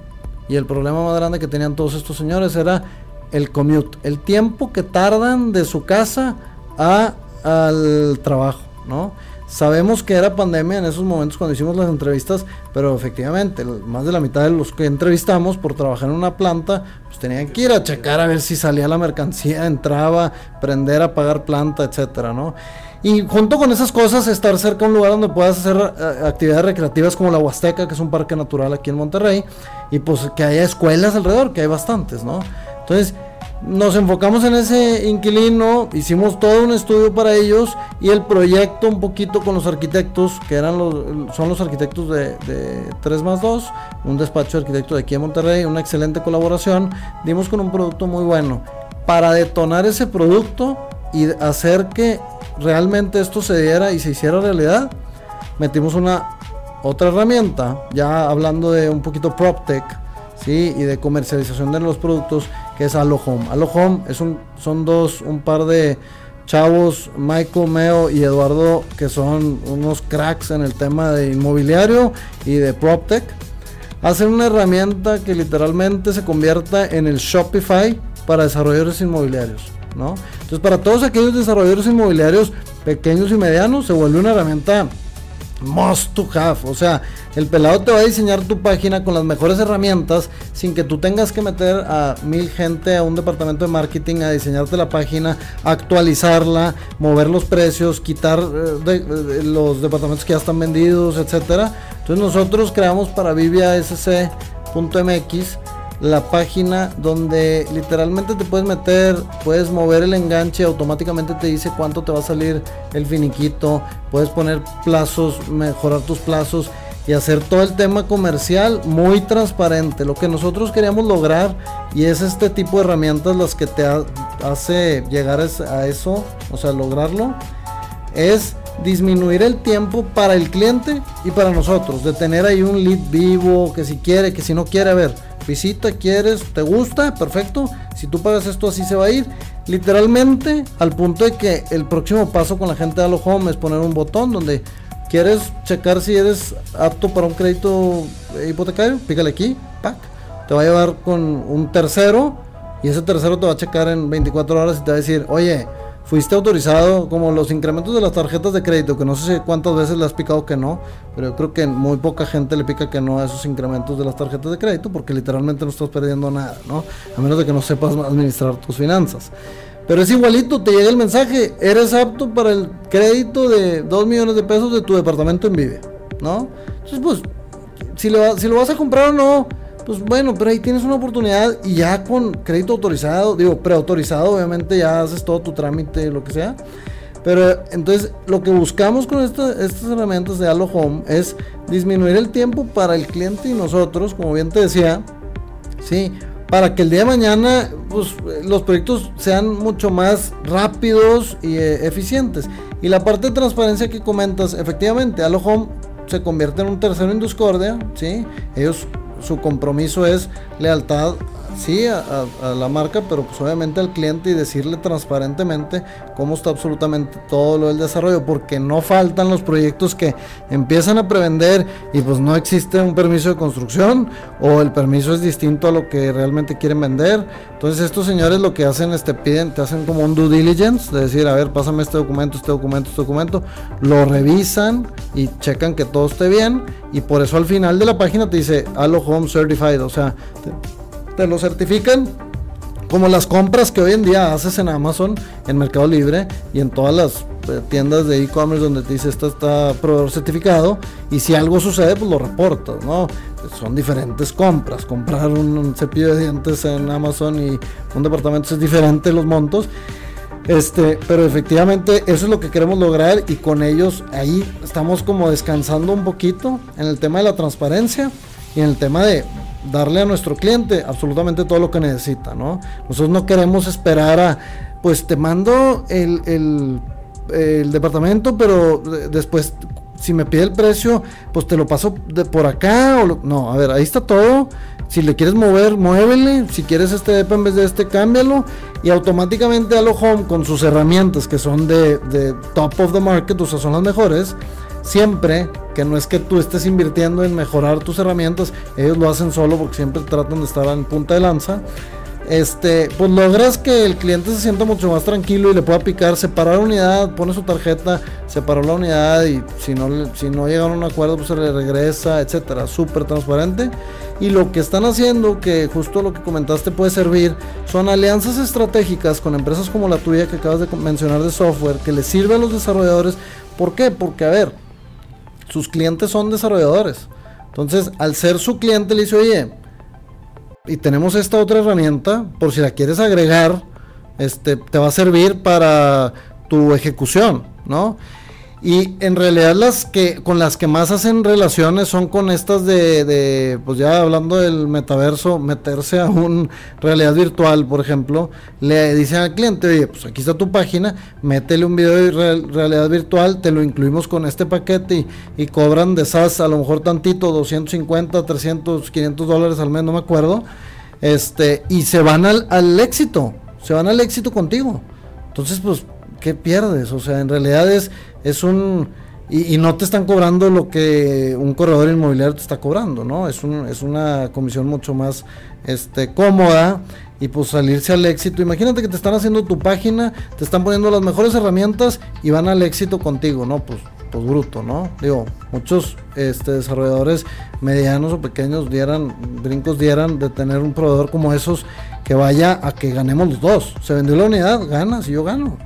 Y el problema más grande que tenían todos estos señores era el commute, el tiempo que tardan de su casa a, al trabajo. ¿no? Sabemos que era pandemia en esos momentos cuando hicimos las entrevistas, pero efectivamente, más de la mitad de los que entrevistamos por trabajar en una planta, pues tenían que ir a checar a ver si salía la mercancía, entraba, prender, apagar planta, etcétera, ¿no? Y junto con esas cosas, estar cerca de un lugar donde puedas hacer eh, actividades recreativas como la Huasteca, que es un parque natural aquí en Monterrey, y pues que haya escuelas alrededor, que hay bastantes, ¿no? Entonces, nos enfocamos en ese inquilino, hicimos todo un estudio para ellos y el proyecto un poquito con los arquitectos, que eran los, son los arquitectos de, 3 más 2, un despacho de arquitectos de aquí en Monterrey, una excelente colaboración, dimos con un producto muy bueno. Para detonar ese producto y hacer que realmente esto se diera y se hiciera realidad, metimos una otra herramienta, ya hablando de un poquito PropTech, ¿sí? y de comercialización de los productos que es Halo Home. Halo Home es un, son dos, un par de chavos, Michael Meo y Eduardo, que son unos cracks en el tema de inmobiliario y de PropTech. Hacen una herramienta que literalmente se convierta en el Shopify para desarrolladores inmobiliarios. ¿no? Entonces, para todos aquellos desarrolladores inmobiliarios pequeños y medianos, se vuelve una herramienta must to have. O sea, el pelado te va a diseñar tu página con las mejores herramientas sin que tú tengas que meter a mil gente a un departamento de marketing a diseñarte la página, actualizarla, mover los precios, quitar eh, los departamentos que ya están vendidos, etcétera. Entonces nosotros creamos para viviasc.mx la página donde literalmente te puedes meter, puedes mover el enganche, automáticamente te dice cuánto te va a salir el finiquito, puedes poner plazos, mejorar tus plazos y hacer todo el tema comercial muy transparente. Lo que nosotros queríamos lograr y es este tipo de herramientas las que te hace llegar a eso, o sea, lograrlo, es disminuir el tiempo para el cliente y para nosotros, de tener ahí un lead vivo, que si quiere, que si no quiere, a ver, visita, quieres, te gusta, perfecto. Si tú pagas esto así se va a ir. Literalmente al punto de que el próximo paso con la gente de Halo Home es poner un botón donde ¿quieres checar si eres apto para un crédito hipotecario? Pícale aquí, pack. Te va a llevar con un tercero y ese tercero te va a checar en 24 horas y te va a decir, oye, fuiste autorizado como los incrementos de las tarjetas de crédito, que no sé cuántas veces le has picado que no, pero yo creo que muy poca gente le pica que no a esos incrementos de las tarjetas de crédito porque literalmente no estás perdiendo nada, ¿no? A menos de que no sepas administrar tus finanzas. Pero es igualito, te llega el mensaje, eres apto para el crédito de 2 millones de pesos de tu departamento en Vive, ¿no? Entonces, pues, si lo, si lo vas a comprar o no, pues bueno, pero ahí tienes una oportunidad y ya con crédito autorizado, digo, preautorizado, obviamente ya haces todo tu trámite, lo que sea. Pero entonces lo que buscamos con estas herramientas de Halo Home es disminuir el tiempo para el cliente y nosotros, como bien te decía, sí, para que el día de mañana pues, los proyectos sean mucho más rápidos y eh, eficientes. Y la parte de transparencia que comentas, efectivamente, Halo Home se convierte en un tercero en Discordia, ¿sí? Ellos su compromiso es lealtad sí a, la marca, pero pues obviamente al cliente y decirle transparentemente cómo está absolutamente todo lo del desarrollo, porque no faltan los proyectos que empiezan a prevender y pues no existe un permiso de construcción o el permiso es distinto a lo que realmente quieren vender. Entonces estos señores lo que hacen es te piden, te hacen como un due diligence, de decir, a ver, pásame este documento, este documento, este documento, lo revisan y checan que todo esté bien y por eso al final de la página te dice Halo Home Certified, o sea, te lo certifican como las compras que hoy en día haces en Amazon, en Mercado Libre y en todas las eh, tiendas de e-commerce donde te dice esto está proveedor certificado y si algo sucede pues lo reportas, ¿no? Son diferentes compras, comprar un, cepillo de dientes en Amazon y un departamento es diferente los montos. Este, pero efectivamente eso es lo que queremos lograr y con ellos ahí estamos como descansando un poquito en el tema de la transparencia y en el tema de darle a nuestro cliente absolutamente todo lo que necesita, ¿no? Nosotros no queremos esperar a, pues te mando el, el, departamento, pero después, si me pide el precio, pues te lo paso de por acá, o no, a ver, ahí está todo. Si le quieres mover, muévele. Si quieres este DEPA en vez de este, cámbialo. Y automáticamente Halo Home con sus herramientas que son de, de top of the market, o sea, son las mejores siempre que no es que tú estés invirtiendo en mejorar tus herramientas, ellos lo hacen solo porque siempre tratan de estar en punta de lanza. Este, pues logras que el cliente se sienta mucho más tranquilo y le pueda picar, separar unidad, pone su tarjeta, separó la unidad y si no, si no llegan a un acuerdo, pues se le regresa, etcétera. Súper transparente. Y lo que están haciendo, que justo lo que comentaste puede servir, son alianzas estratégicas con empresas como la tuya que acabas de mencionar de software, que les sirve a los desarrolladores. ¿Por qué? Porque, a ver, sus clientes son desarrolladores. Entonces, al ser su cliente, le dice, oye, y tenemos esta otra herramienta, por si la quieres agregar, este, te va a servir para tu ejecución, ¿no? Y en realidad las que con las que más hacen relaciones son con estas de, de, pues ya hablando del metaverso, meterse a un realidad virtual, por ejemplo, le dicen al cliente, oye, pues aquí está tu página, métele un video de realidad virtual, te lo incluimos con este paquete y, cobran de SAS a lo mejor tantito, 250, 300, 500 dólares al mes, no me acuerdo, este, y se van al, al éxito, se van al éxito contigo. Entonces, pues ¿qué pierdes? O sea, en realidad es, es un... Y, no te están cobrando lo que un corredor inmobiliario te está cobrando, ¿no? Es, un, es una comisión mucho más este, cómoda y pues salirse al éxito. Imagínate que te están haciendo tu página, te están poniendo las mejores herramientas y van al éxito contigo, ¿no? Pues, pues bruto, ¿no? Digo, muchos este, desarrolladores medianos o pequeños dieran, brincos dieran de tener un proveedor como esos que vaya a que ganemos los dos. Se vendió la unidad, ganas y yo gano.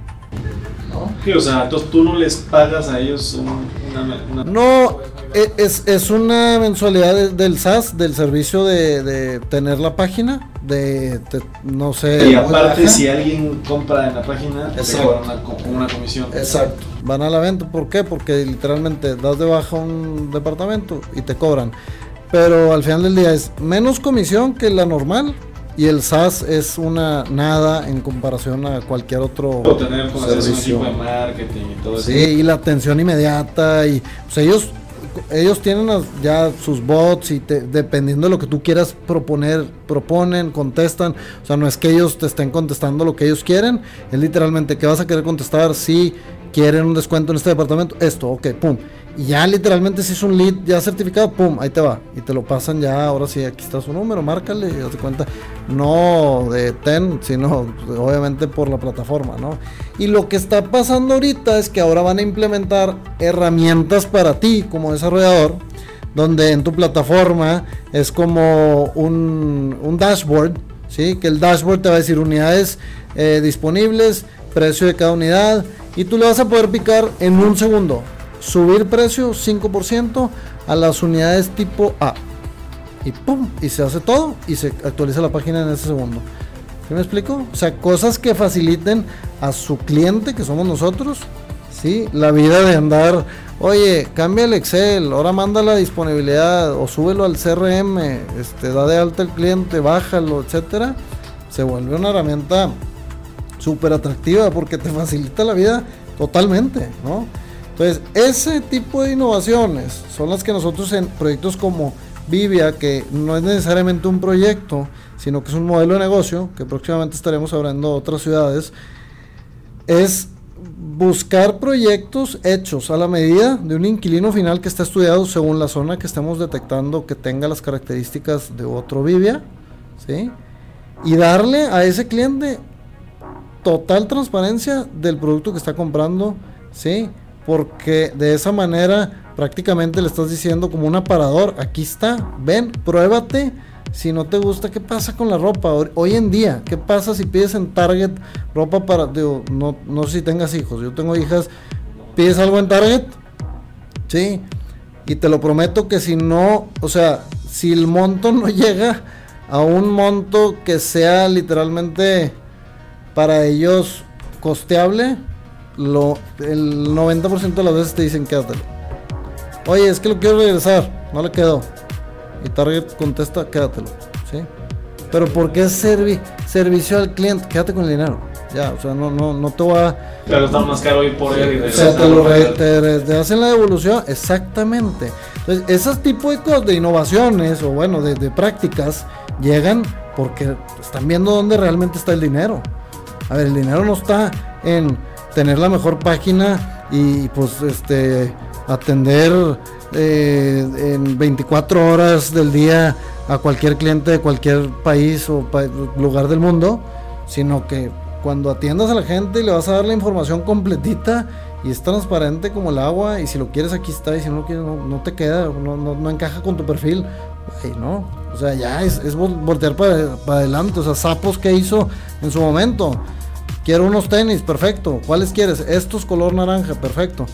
¿No? o sea, entonces tú no les pagas a ellos una, No, e, es, es, una mensualidad del SaaS, del servicio de, tener la página, de, no sé... Y aparte si alguien compra en la página, te cobran una, comisión. Exacto, van a la venta, ¿por qué? Porque literalmente das de baja un departamento y te cobran. Pero al final del día es menos comisión que la normal, y el SaaS es una nada en comparación a cualquier otro tener servicio. de marketing y todo eso. Sí, y la atención inmediata y pues ellos ellos tienen ya sus bots y dependiendo de lo que tú quieras proponer, proponen, contestan. O sea, no es que ellos te estén contestando lo que ellos quieren, es literalmente que vas a querer contestar si quieren un descuento en este departamento, esto, ok, pum. Y ya literalmente si es un lead ya certificado, pum, ahí te va. Y te lo pasan ya, ahora sí, aquí está su número, márcale y date cuenta. No de TEN, sino pues, obviamente por la plataforma, ¿no? Y lo que está pasando ahorita es que ahora van a implementar herramientas para ti como desarrollador, donde en tu plataforma es como un, un dashboard, ¿sí? Que el dashboard te va a decir unidades eh, disponibles, precio de cada unidad, y tú le vas a poder picar en un segundo subir precio 5% a las unidades tipo A. Y pum, y se hace todo y se actualiza la página en ese segundo. ¿Qué me explico? O sea, cosas que faciliten a su cliente, que somos nosotros, ¿sí? La vida de andar, oye, cambia el Excel, ahora manda la disponibilidad o súbelo al CRM, este, da de alta el cliente, bájalo, etcétera. Se vuelve una herramienta súper atractiva porque te facilita la vida totalmente, ¿no? Entonces, ese tipo de innovaciones son las que nosotros en proyectos como Vivia, que no es necesariamente un proyecto, sino que es un modelo de negocio, que próximamente estaremos abriendo otras ciudades, es buscar proyectos hechos a la medida de un inquilino final que está estudiado según la zona que estemos detectando que tenga las características de otro Vivia, ¿sí? Y darle a ese cliente total transparencia del producto que está comprando, ¿sí? Porque de esa manera prácticamente le estás diciendo como un aparador, aquí está, ven, pruébate. Si no te gusta, ¿qué pasa con la ropa? Hoy en día, ¿qué pasa si pides en Target ropa para, no, no sé si tengas hijos, yo tengo hijas, pides algo en Target, sí, y te lo prometo que si no, o sea, si el monto no llega a un monto que sea literalmente para ellos costeable, lo, el 90% de las veces te dicen quédatelo. Oye, es que lo quiero regresar, no le quedó. Y Target contesta, quédatelo. ¿sí? Pero porque es servicio al cliente, quédate con el dinero. Ya, o sea, no, no, no te va a. Pero está más caro ir por él y O sea, te, lo te, hacen la devolución, exactamente. Entonces, esos tipos de cosas, de innovaciones o bueno, de, de prácticas, llegan porque están viendo dónde realmente está el dinero. A ver, el dinero no está en tener la mejor página y pues este atender eh, en 24 horas del día a cualquier cliente de cualquier país o lugar del mundo, sino que cuando atiendas a la gente le vas a dar la información completita y es transparente como el agua y si lo quieres aquí está y si no lo quieres no, te queda, no, no, encaja con tu perfil, no, o sea ya es, es voltear para, para adelante, o sea, sapos que hizo en su momento Quiero unos tenis, perfecto. ¿Cuáles quieres? Estos color naranja, perfecto.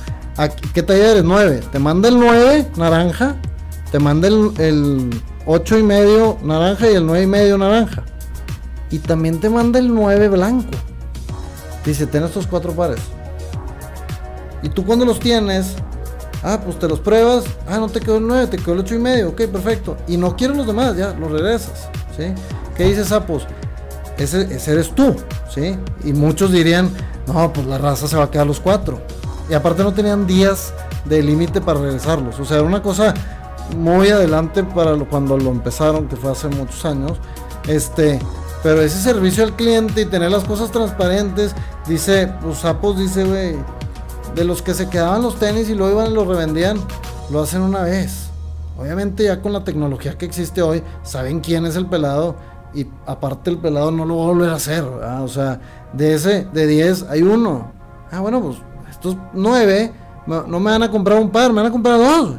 ¿Qué talla eres? 9. Te manda el 9 naranja, te manda el, el 8 y medio naranja y el 9 y medio naranja. Y también te manda el 9 blanco. Dice, ten estos cuatro pares. Y tú cuando los tienes, ah, pues te los pruebas. Ah, no te quedó el 9, te quedó el 8 y medio. Ok, perfecto. Y no quiero los demás, ya, los regresas. ¿sí? ¿Qué dices, ah, ese, eres tú, ¿sí? Y muchos dirían, no, pues la raza se va a quedar los cuatro. Y aparte no tenían días de límite para regresarlos. O sea, era una cosa muy adelante para cuando lo empezaron, que fue hace muchos años. Este, pero ese servicio al cliente y tener las cosas transparentes, dice, los sapos, dice, güey, de los que se quedaban los tenis y luego iban y los revendían, lo hacen una vez. Obviamente ya con la tecnología que existe hoy, saben quién es el pelado y aparte el pelado no lo va a volver a hacer, o sea, de ese, de 10 hay uno. Ah, bueno, pues estos 9 no, me van a comprar un par, me van a comprar dos.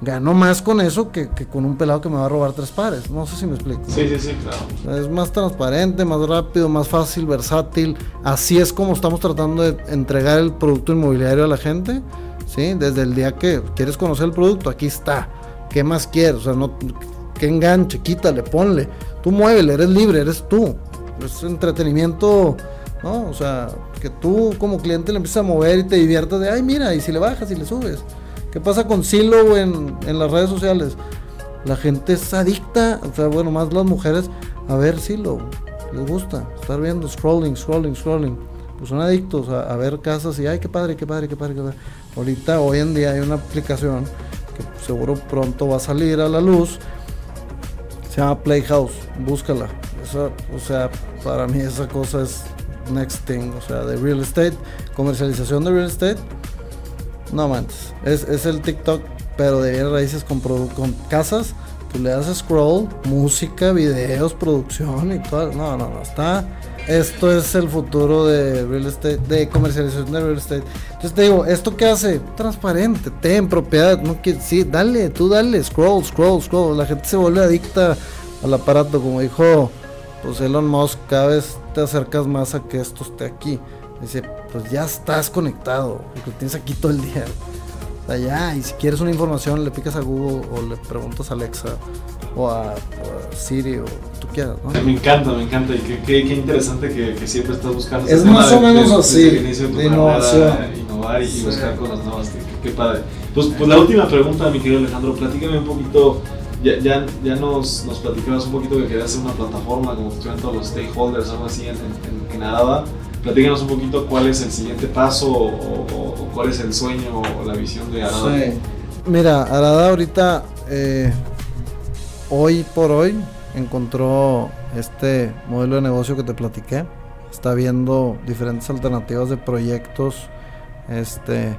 Gano más con eso que, con un pelado que me va a robar tres pares. No sé si me explico. Sí, sí, sí, claro. Es más transparente, más rápido, más fácil, versátil. Así es como estamos tratando de entregar el producto inmobiliario a la gente. ¿sí? Desde el día que quieres conocer el producto, aquí está. ¿Qué más quieres? O sea, no, que enganche, quítale, ponle. Tú muévele, eres libre, eres tú. Es entretenimiento, ¿no? O sea, que tú como cliente le empieces a mover y te diviertas de, ay, mira, y si le bajas y le subes. ¿Qué pasa con Silo en, en las redes sociales? La gente es adicta, o sea, bueno, más las mujeres, a ver Silo, les gusta estar viendo, scrolling, scrolling, scrolling. Pues son adictos a, a ver casas y, ay, qué padre, qué padre, qué padre, qué padre. Ahorita, hoy en día hay una aplicación que seguro pronto va a salir a la luz se llama Playhouse, búscala. o sea, para mí esa cosa es next thing, o sea, de real estate, comercialización de real estate. No manches. Es, es el TikTok, pero de bienes raíces con, con casas. Tú le das scroll, música, videos, producción y todo. No, no, no. Está. Esto es el futuro de real estate, de comercialización de real estate. Entonces te digo, ¿esto qué hace? Transparente, ten propiedad. No que, sí, dale, tú dale, scroll, scroll, scroll. La gente se vuelve adicta al aparato, como dijo pues Elon Musk, cada vez te acercas más a que esto esté aquí. Dice, pues ya estás conectado, porque lo tienes aquí todo el día. O y si quieres una información, le picas a Google o le preguntas a Alexa o a, o a Siri o tú quieras, ¿no? Me encanta, me encanta y qué, qué, qué interesante que, que siempre estás buscando. Es más o menos desde así, el inicio de tu de innovación. innovar y Sí. buscar cosas nuevas. Qué, padre. Pues, pues la última pregunta, mi querido Alejandro, platícame un poquito. Ya, ya, ya nos, nos platicabas un poquito que querías hacer una plataforma como estuvieran todos los stakeholders, algo así en, en, en Arada. Platícanos un poquito cuál es el siguiente paso o, o- o cuál es el sueño o la visión de Arada. Sí. Mira, Arada ahorita, eh, hoy por hoy, encontró este modelo de negocio que te platiqué. Está viendo diferentes alternativas de proyectos este,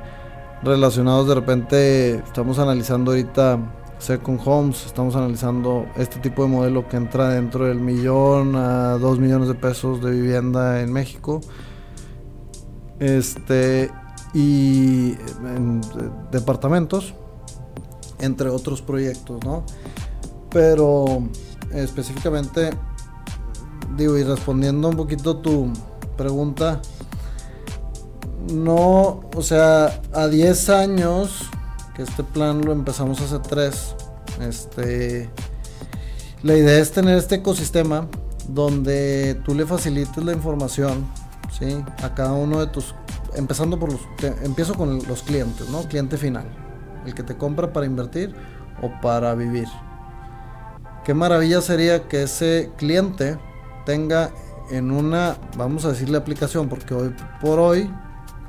relacionados. De repente, estamos analizando ahorita Second Homes, estamos analizando este tipo de modelo que entra dentro del millón a dos millones de pesos de vivienda en México. Este, y en eh, departamentos, entre otros proyectos, ¿no? Pero específicamente, digo, y respondiendo un poquito tu pregunta, no, o sea, a 10 años, que este plan lo empezamos hace 3, este, la idea es tener este ecosistema donde tú le facilites la información, ¿sí? A cada uno de tus, empezando por los, empiezo con los clientes, ¿no? Cliente final, el que te compra para invertir o para vivir. Qué maravilla sería que ese cliente tenga en una, vamos a decirle aplicación, porque hoy por hoy,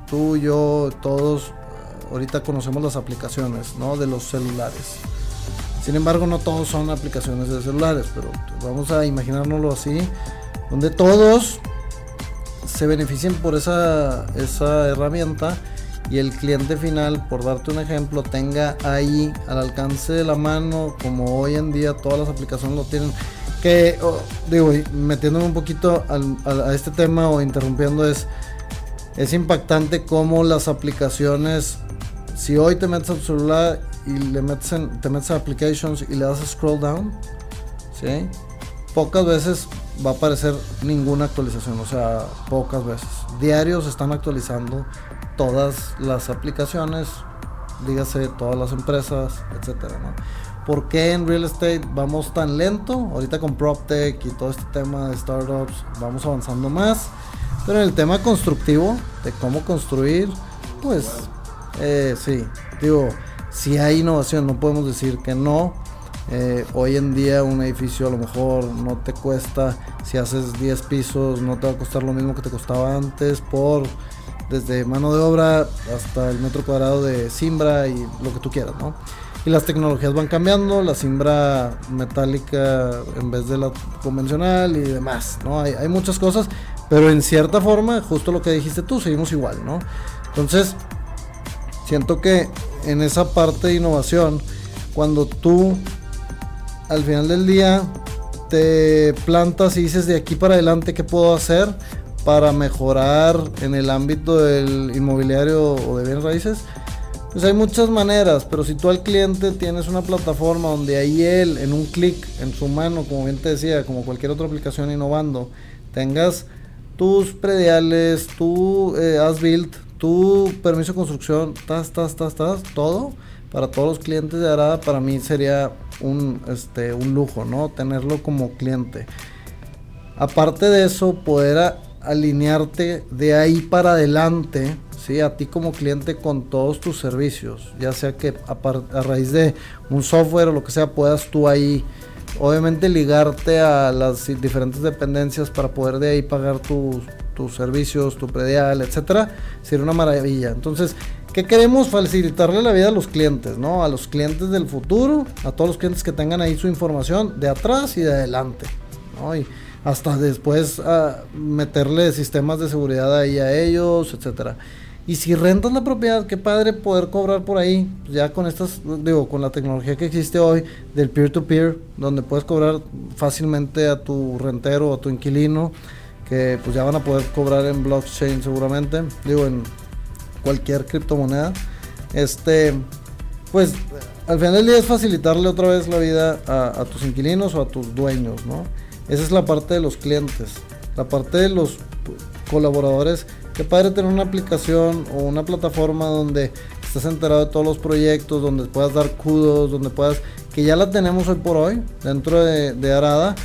tú, yo, todos, eh, ahorita conocemos las aplicaciones, ¿no? De los celulares. Sin embargo, no todos son aplicaciones de celulares, pero vamos a imaginárnoslo así, donde todos se beneficien por esa, esa herramienta y el cliente final, por darte un ejemplo, tenga ahí al alcance de la mano, como hoy en día todas las aplicaciones lo tienen. Que, oh, digo, metiéndome un poquito al- al- a este tema o interrumpiendo, es, es impactante cómo las aplicaciones, si hoy te metes a tu celular y le metes en, te metes a applications y le das a scroll down, ¿sí? pocas veces va a aparecer ninguna actualización, o sea, pocas veces. Diarios están actualizando todas las aplicaciones, dígase todas las empresas, etcétera, ¿no? ¿Por qué en real estate vamos tan lento? Ahorita con PropTech y todo este tema de startups vamos avanzando más. Pero en el tema constructivo, de cómo construir, pues eh, sí, digo, si hay innovación, no podemos decir que no. Eh, hoy en día un edificio a lo mejor no te cuesta, si haces 10 pisos, no te va a costar lo mismo que te costaba antes por desde mano de obra hasta el metro cuadrado de simbra y lo que tú quieras, ¿no? Y las tecnologías van cambiando, la simbra metálica en vez de la convencional y demás, ¿no? Hay, hay muchas cosas, pero en cierta forma, justo lo que dijiste tú, seguimos igual, ¿no? Entonces, siento que en esa parte de innovación, cuando tú al final del día te plantas y dices de aquí para adelante qué puedo hacer para mejorar en el ámbito del inmobiliario o de bienes raíces, pues hay muchas maneras, pero si tú al cliente tienes una plataforma donde ahí él en un clic en su mano, como bien te decía, como cualquier otra aplicación innovando, tengas tus prediales, tu eh, as built, tu permiso de construcción, tas, tas, tas, tas, todo para todos los clientes de Arada para mí sería un este un lujo, ¿no? Tenerlo como cliente. Aparte de eso, poder alinearte de ahí para adelante, ¿sí? A ti como cliente con todos tus servicios, ya sea que a, a raíz de un software o lo que sea, puedas tú ahí, obviamente ligarte a las diferentes dependencias para poder de ahí pagar tus, tus servicios, tu predial, etcétera, sería una maravilla. Entonces, ¿qué queremos? Facilitarle la vida a los clientes, ¿no? A los clientes del futuro, a todos los clientes que tengan ahí su información de atrás y de adelante, ¿no? Hasta después ah, meterle sistemas de seguridad ahí a ellos, etcétera. Y si rentas la propiedad, qué padre poder cobrar por ahí, ya con estas, digo, con la tecnología que existe hoy del peer-to-peer, donde puedes cobrar fácilmente a tu rentero o a tu inquilino, que pues ya van a poder cobrar en blockchain seguramente, digo, en cualquier criptomoneda. Este, pues al final del día es facilitarle otra vez la vida a, a tus inquilinos o a tus dueños, ¿no? Esa es la parte de los clientes. La parte de los colaboradores, qué padre tener una aplicación o una plataforma donde estés enterado de todos los proyectos, donde puedas dar kudos, donde puedas, que ya la tenemos hoy por hoy dentro de, Arada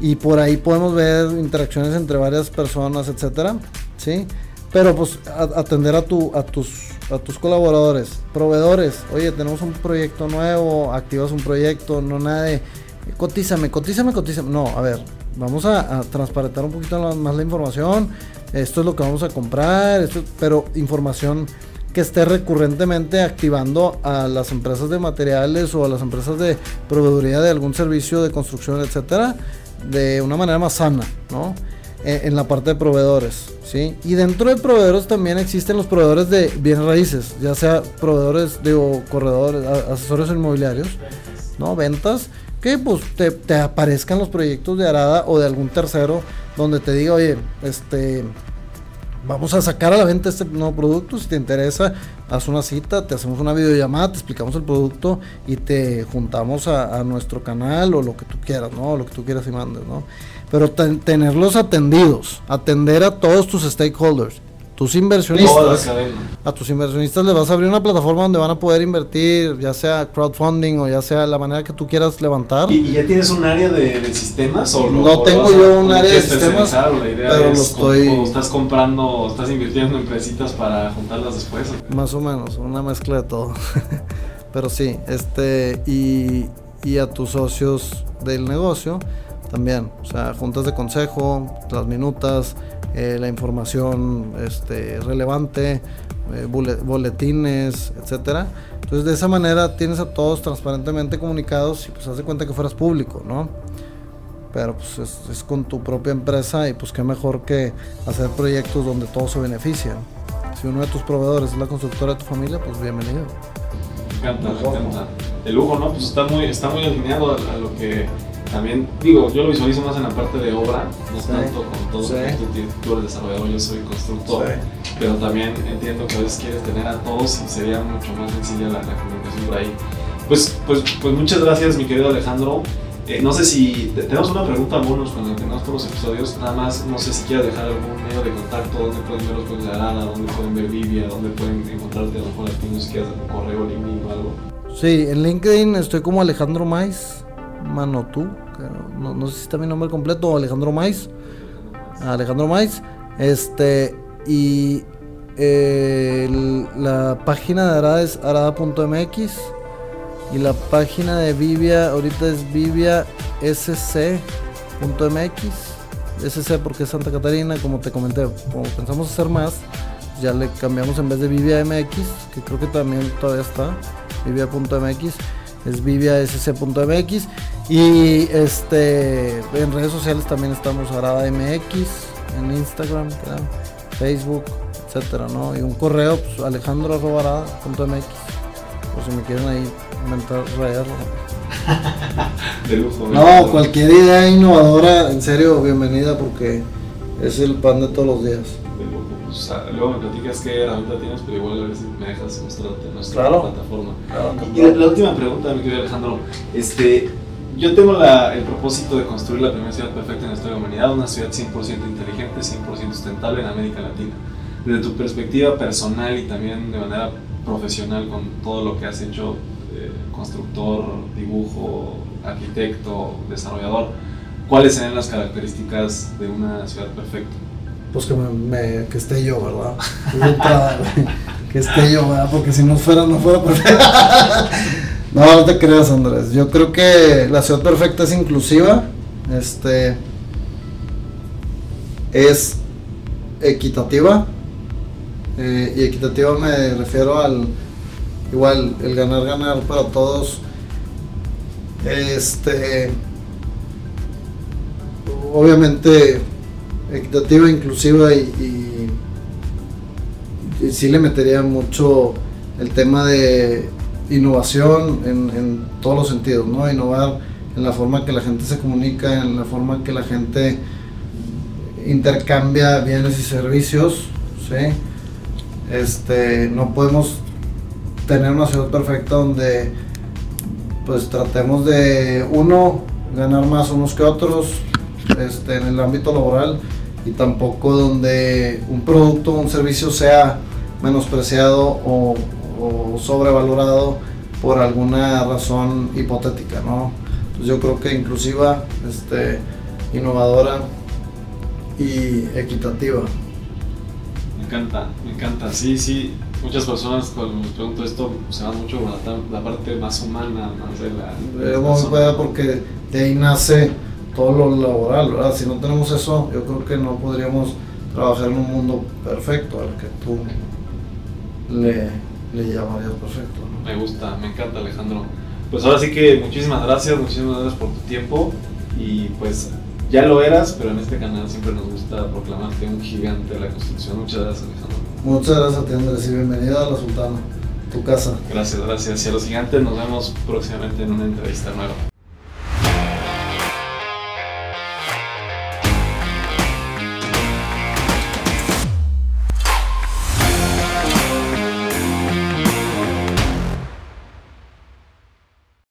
y por ahí podemos ver interacciones entre varias personas, etcétera, ¿sí? Pero pues atender a, tu, a, tus, a tus colaboradores, proveedores, oye, tenemos un proyecto nuevo, activas un proyecto, no nada de cotízame, cotízame, cotízame. No, a ver, vamos a, transparentar un poquito más la información, esto es lo que vamos a comprar, pero información que esté recurrentemente activando a las empresas de materiales o a las empresas de proveeduría de algún servicio de construcción, etcétera, de una manera más sana, ¿no? E, en, la parte de proveedores, ¿sí? Y dentro de proveedores también existen los proveedores de bienes raíces, ya sea proveedores, digo, corredores, asesores inmobiliarios, ¿no? Ventas, que pues te, aparezcan los proyectos de Arada o de algún tercero donde te diga, oye, este, vamos a sacar a la venta este nuevo producto, si te interesa, haz una cita, te hacemos una videollamada, te explicamos el producto y te juntamos a, nuestro canal o lo que tú quieras, ¿no? Lo que tú quieras y mandes, ¿no? Pero tenerlos atendidos, atender a todos tus stakeholders tus inversionistas, a tus inversionistas les vas a abrir una plataforma donde van a poder invertir, ya sea crowdfunding o ya sea la manera que tú quieras levantar. ¿Y, ya tienes un área de, sistemas? O no tengo yo un área de sistemas, pero lo estoy... estás comprando, estás invirtiendo en empresitas para juntarlas después. Más o menos, una mezcla de todo. pero sí, este, y, y a tus socios del negocio también, o sea, juntas de consejo, las minutas, eh, la información este, relevante, eh, boletines, etcétera. Entonces de esa manera tienes a todos transparentemente comunicados y pues haz de cuenta que fueras público, ¿no? Pero pues es, con tu propia empresa y pues qué mejor que hacer proyectos donde todos se benefician. Si uno de tus proveedores es la constructora de tu familia, pues bienvenido. Me encanta, me encanta. El lujo, ¿no? Pues está muy, está muy alineado a lo que también, digo, yo lo visualizo más en la parte de obra, no tanto con todo, sí. tú, tú, eres desarrollador, yo soy constructor, pero también entiendo que a veces quieres tener a todos y sería mucho más sencilla la, comunicación por ahí. Pues, pues, pues muchas gracias, mi querido Alejandro. Eh, no sé si tenemos una pregunta bonus cuando tengamos todos los episodios. Nada más, no sé si quieres dejar algún medio de contacto donde pueden ver los juegos de Arada, donde pueden ver Vivia, donde pueden encontrarte a lo mejor a si quieres un correo, LinkedIn o algo. Sí, en LinkedIn estoy como Alejandro Mais, Manotú, no, no, sé si está mi nombre completo, Alejandro Maiz. Alejandro Maiz. Este, y la página de Arada es arada.mx. Y la página de Vivia ahorita es viviasc.mx. SC porque es Santa Catarina, como te comenté, como pensamos hacer más, ya le cambiamos en vez de Vivia MX, que creo que también todavía está, Vivia.mx es viviasc.mx y este en redes sociales también estamos Arada MX en Instagram, Facebook, etcétera, ¿no? Y un correo, pues alejandro.arada.mx por si me quieren ahí inventar rayarlo. De lujo. No, cualquier idea innovadora, en serio, bienvenida porque es el pan de todos los días. Pues, luego me platicas qué herramienta tienes, pero igual a veces me dejas mostrarte nuestra plataforma. y la, última pregunta, mi querido Alejandro, este, yo tengo la, el propósito de construir la primera ciudad perfecta en la historia de la humanidad, una ciudad 100% inteligente, 100% sustentable en América Latina. Desde tu perspectiva personal y también de manera profesional con todo lo que has hecho, eh, constructor, dibujo, arquitecto, desarrollador, ¿cuáles serían las características de una ciudad perfecta? pues que, me, que esté yo, ¿verdad? que esté yo, ¿verdad? Porque si no fuera, no fuera perfecto. No, no te creas, Andrés. Yo creo que la ciudad perfecta es inclusiva. Este. Es equitativa. Eh, y equitativa me refiero al. Igual, el ganar, ganar para todos. Este. Obviamente equitativa, inclusiva y, sí le metería mucho el tema de innovación en, todos los sentidos, ¿no? Innovar en la forma que la gente se comunica, en la forma que la gente intercambia bienes y servicios, ¿sí? Este, no podemos tener una ciudad perfecta donde pues tratemos de uno ganar más unos que otros este, en el ámbito laboral y tampoco donde un producto o un servicio sea menospreciado o, o, sobrevalorado por alguna razón hipotética, ¿no? Pues yo creo que inclusiva, este, innovadora y equitativa. Me encanta, me encanta, sí, sí. Muchas personas cuando les pregunto esto se van mucho por la, la parte más humana, más de la... la porque de ahí nace todo lo laboral, ¿verdad? Si no tenemos eso, yo creo que no podríamos trabajar en un mundo perfecto al que tú le, le llamarías perfecto. Me gusta, me encanta Alejandro. Pues ahora sí que muchísimas gracias, muchísimas gracias por tu tiempo y pues ya lo eras, pero en este canal siempre nos gusta proclamarte un gigante de la construcción. Muchas gracias Alejandro. Muchas gracias a ti Andrés y bienvenida a la Sultana, tu casa. Gracias, gracias. Y a los gigantes nos vemos próximamente en una entrevista nueva.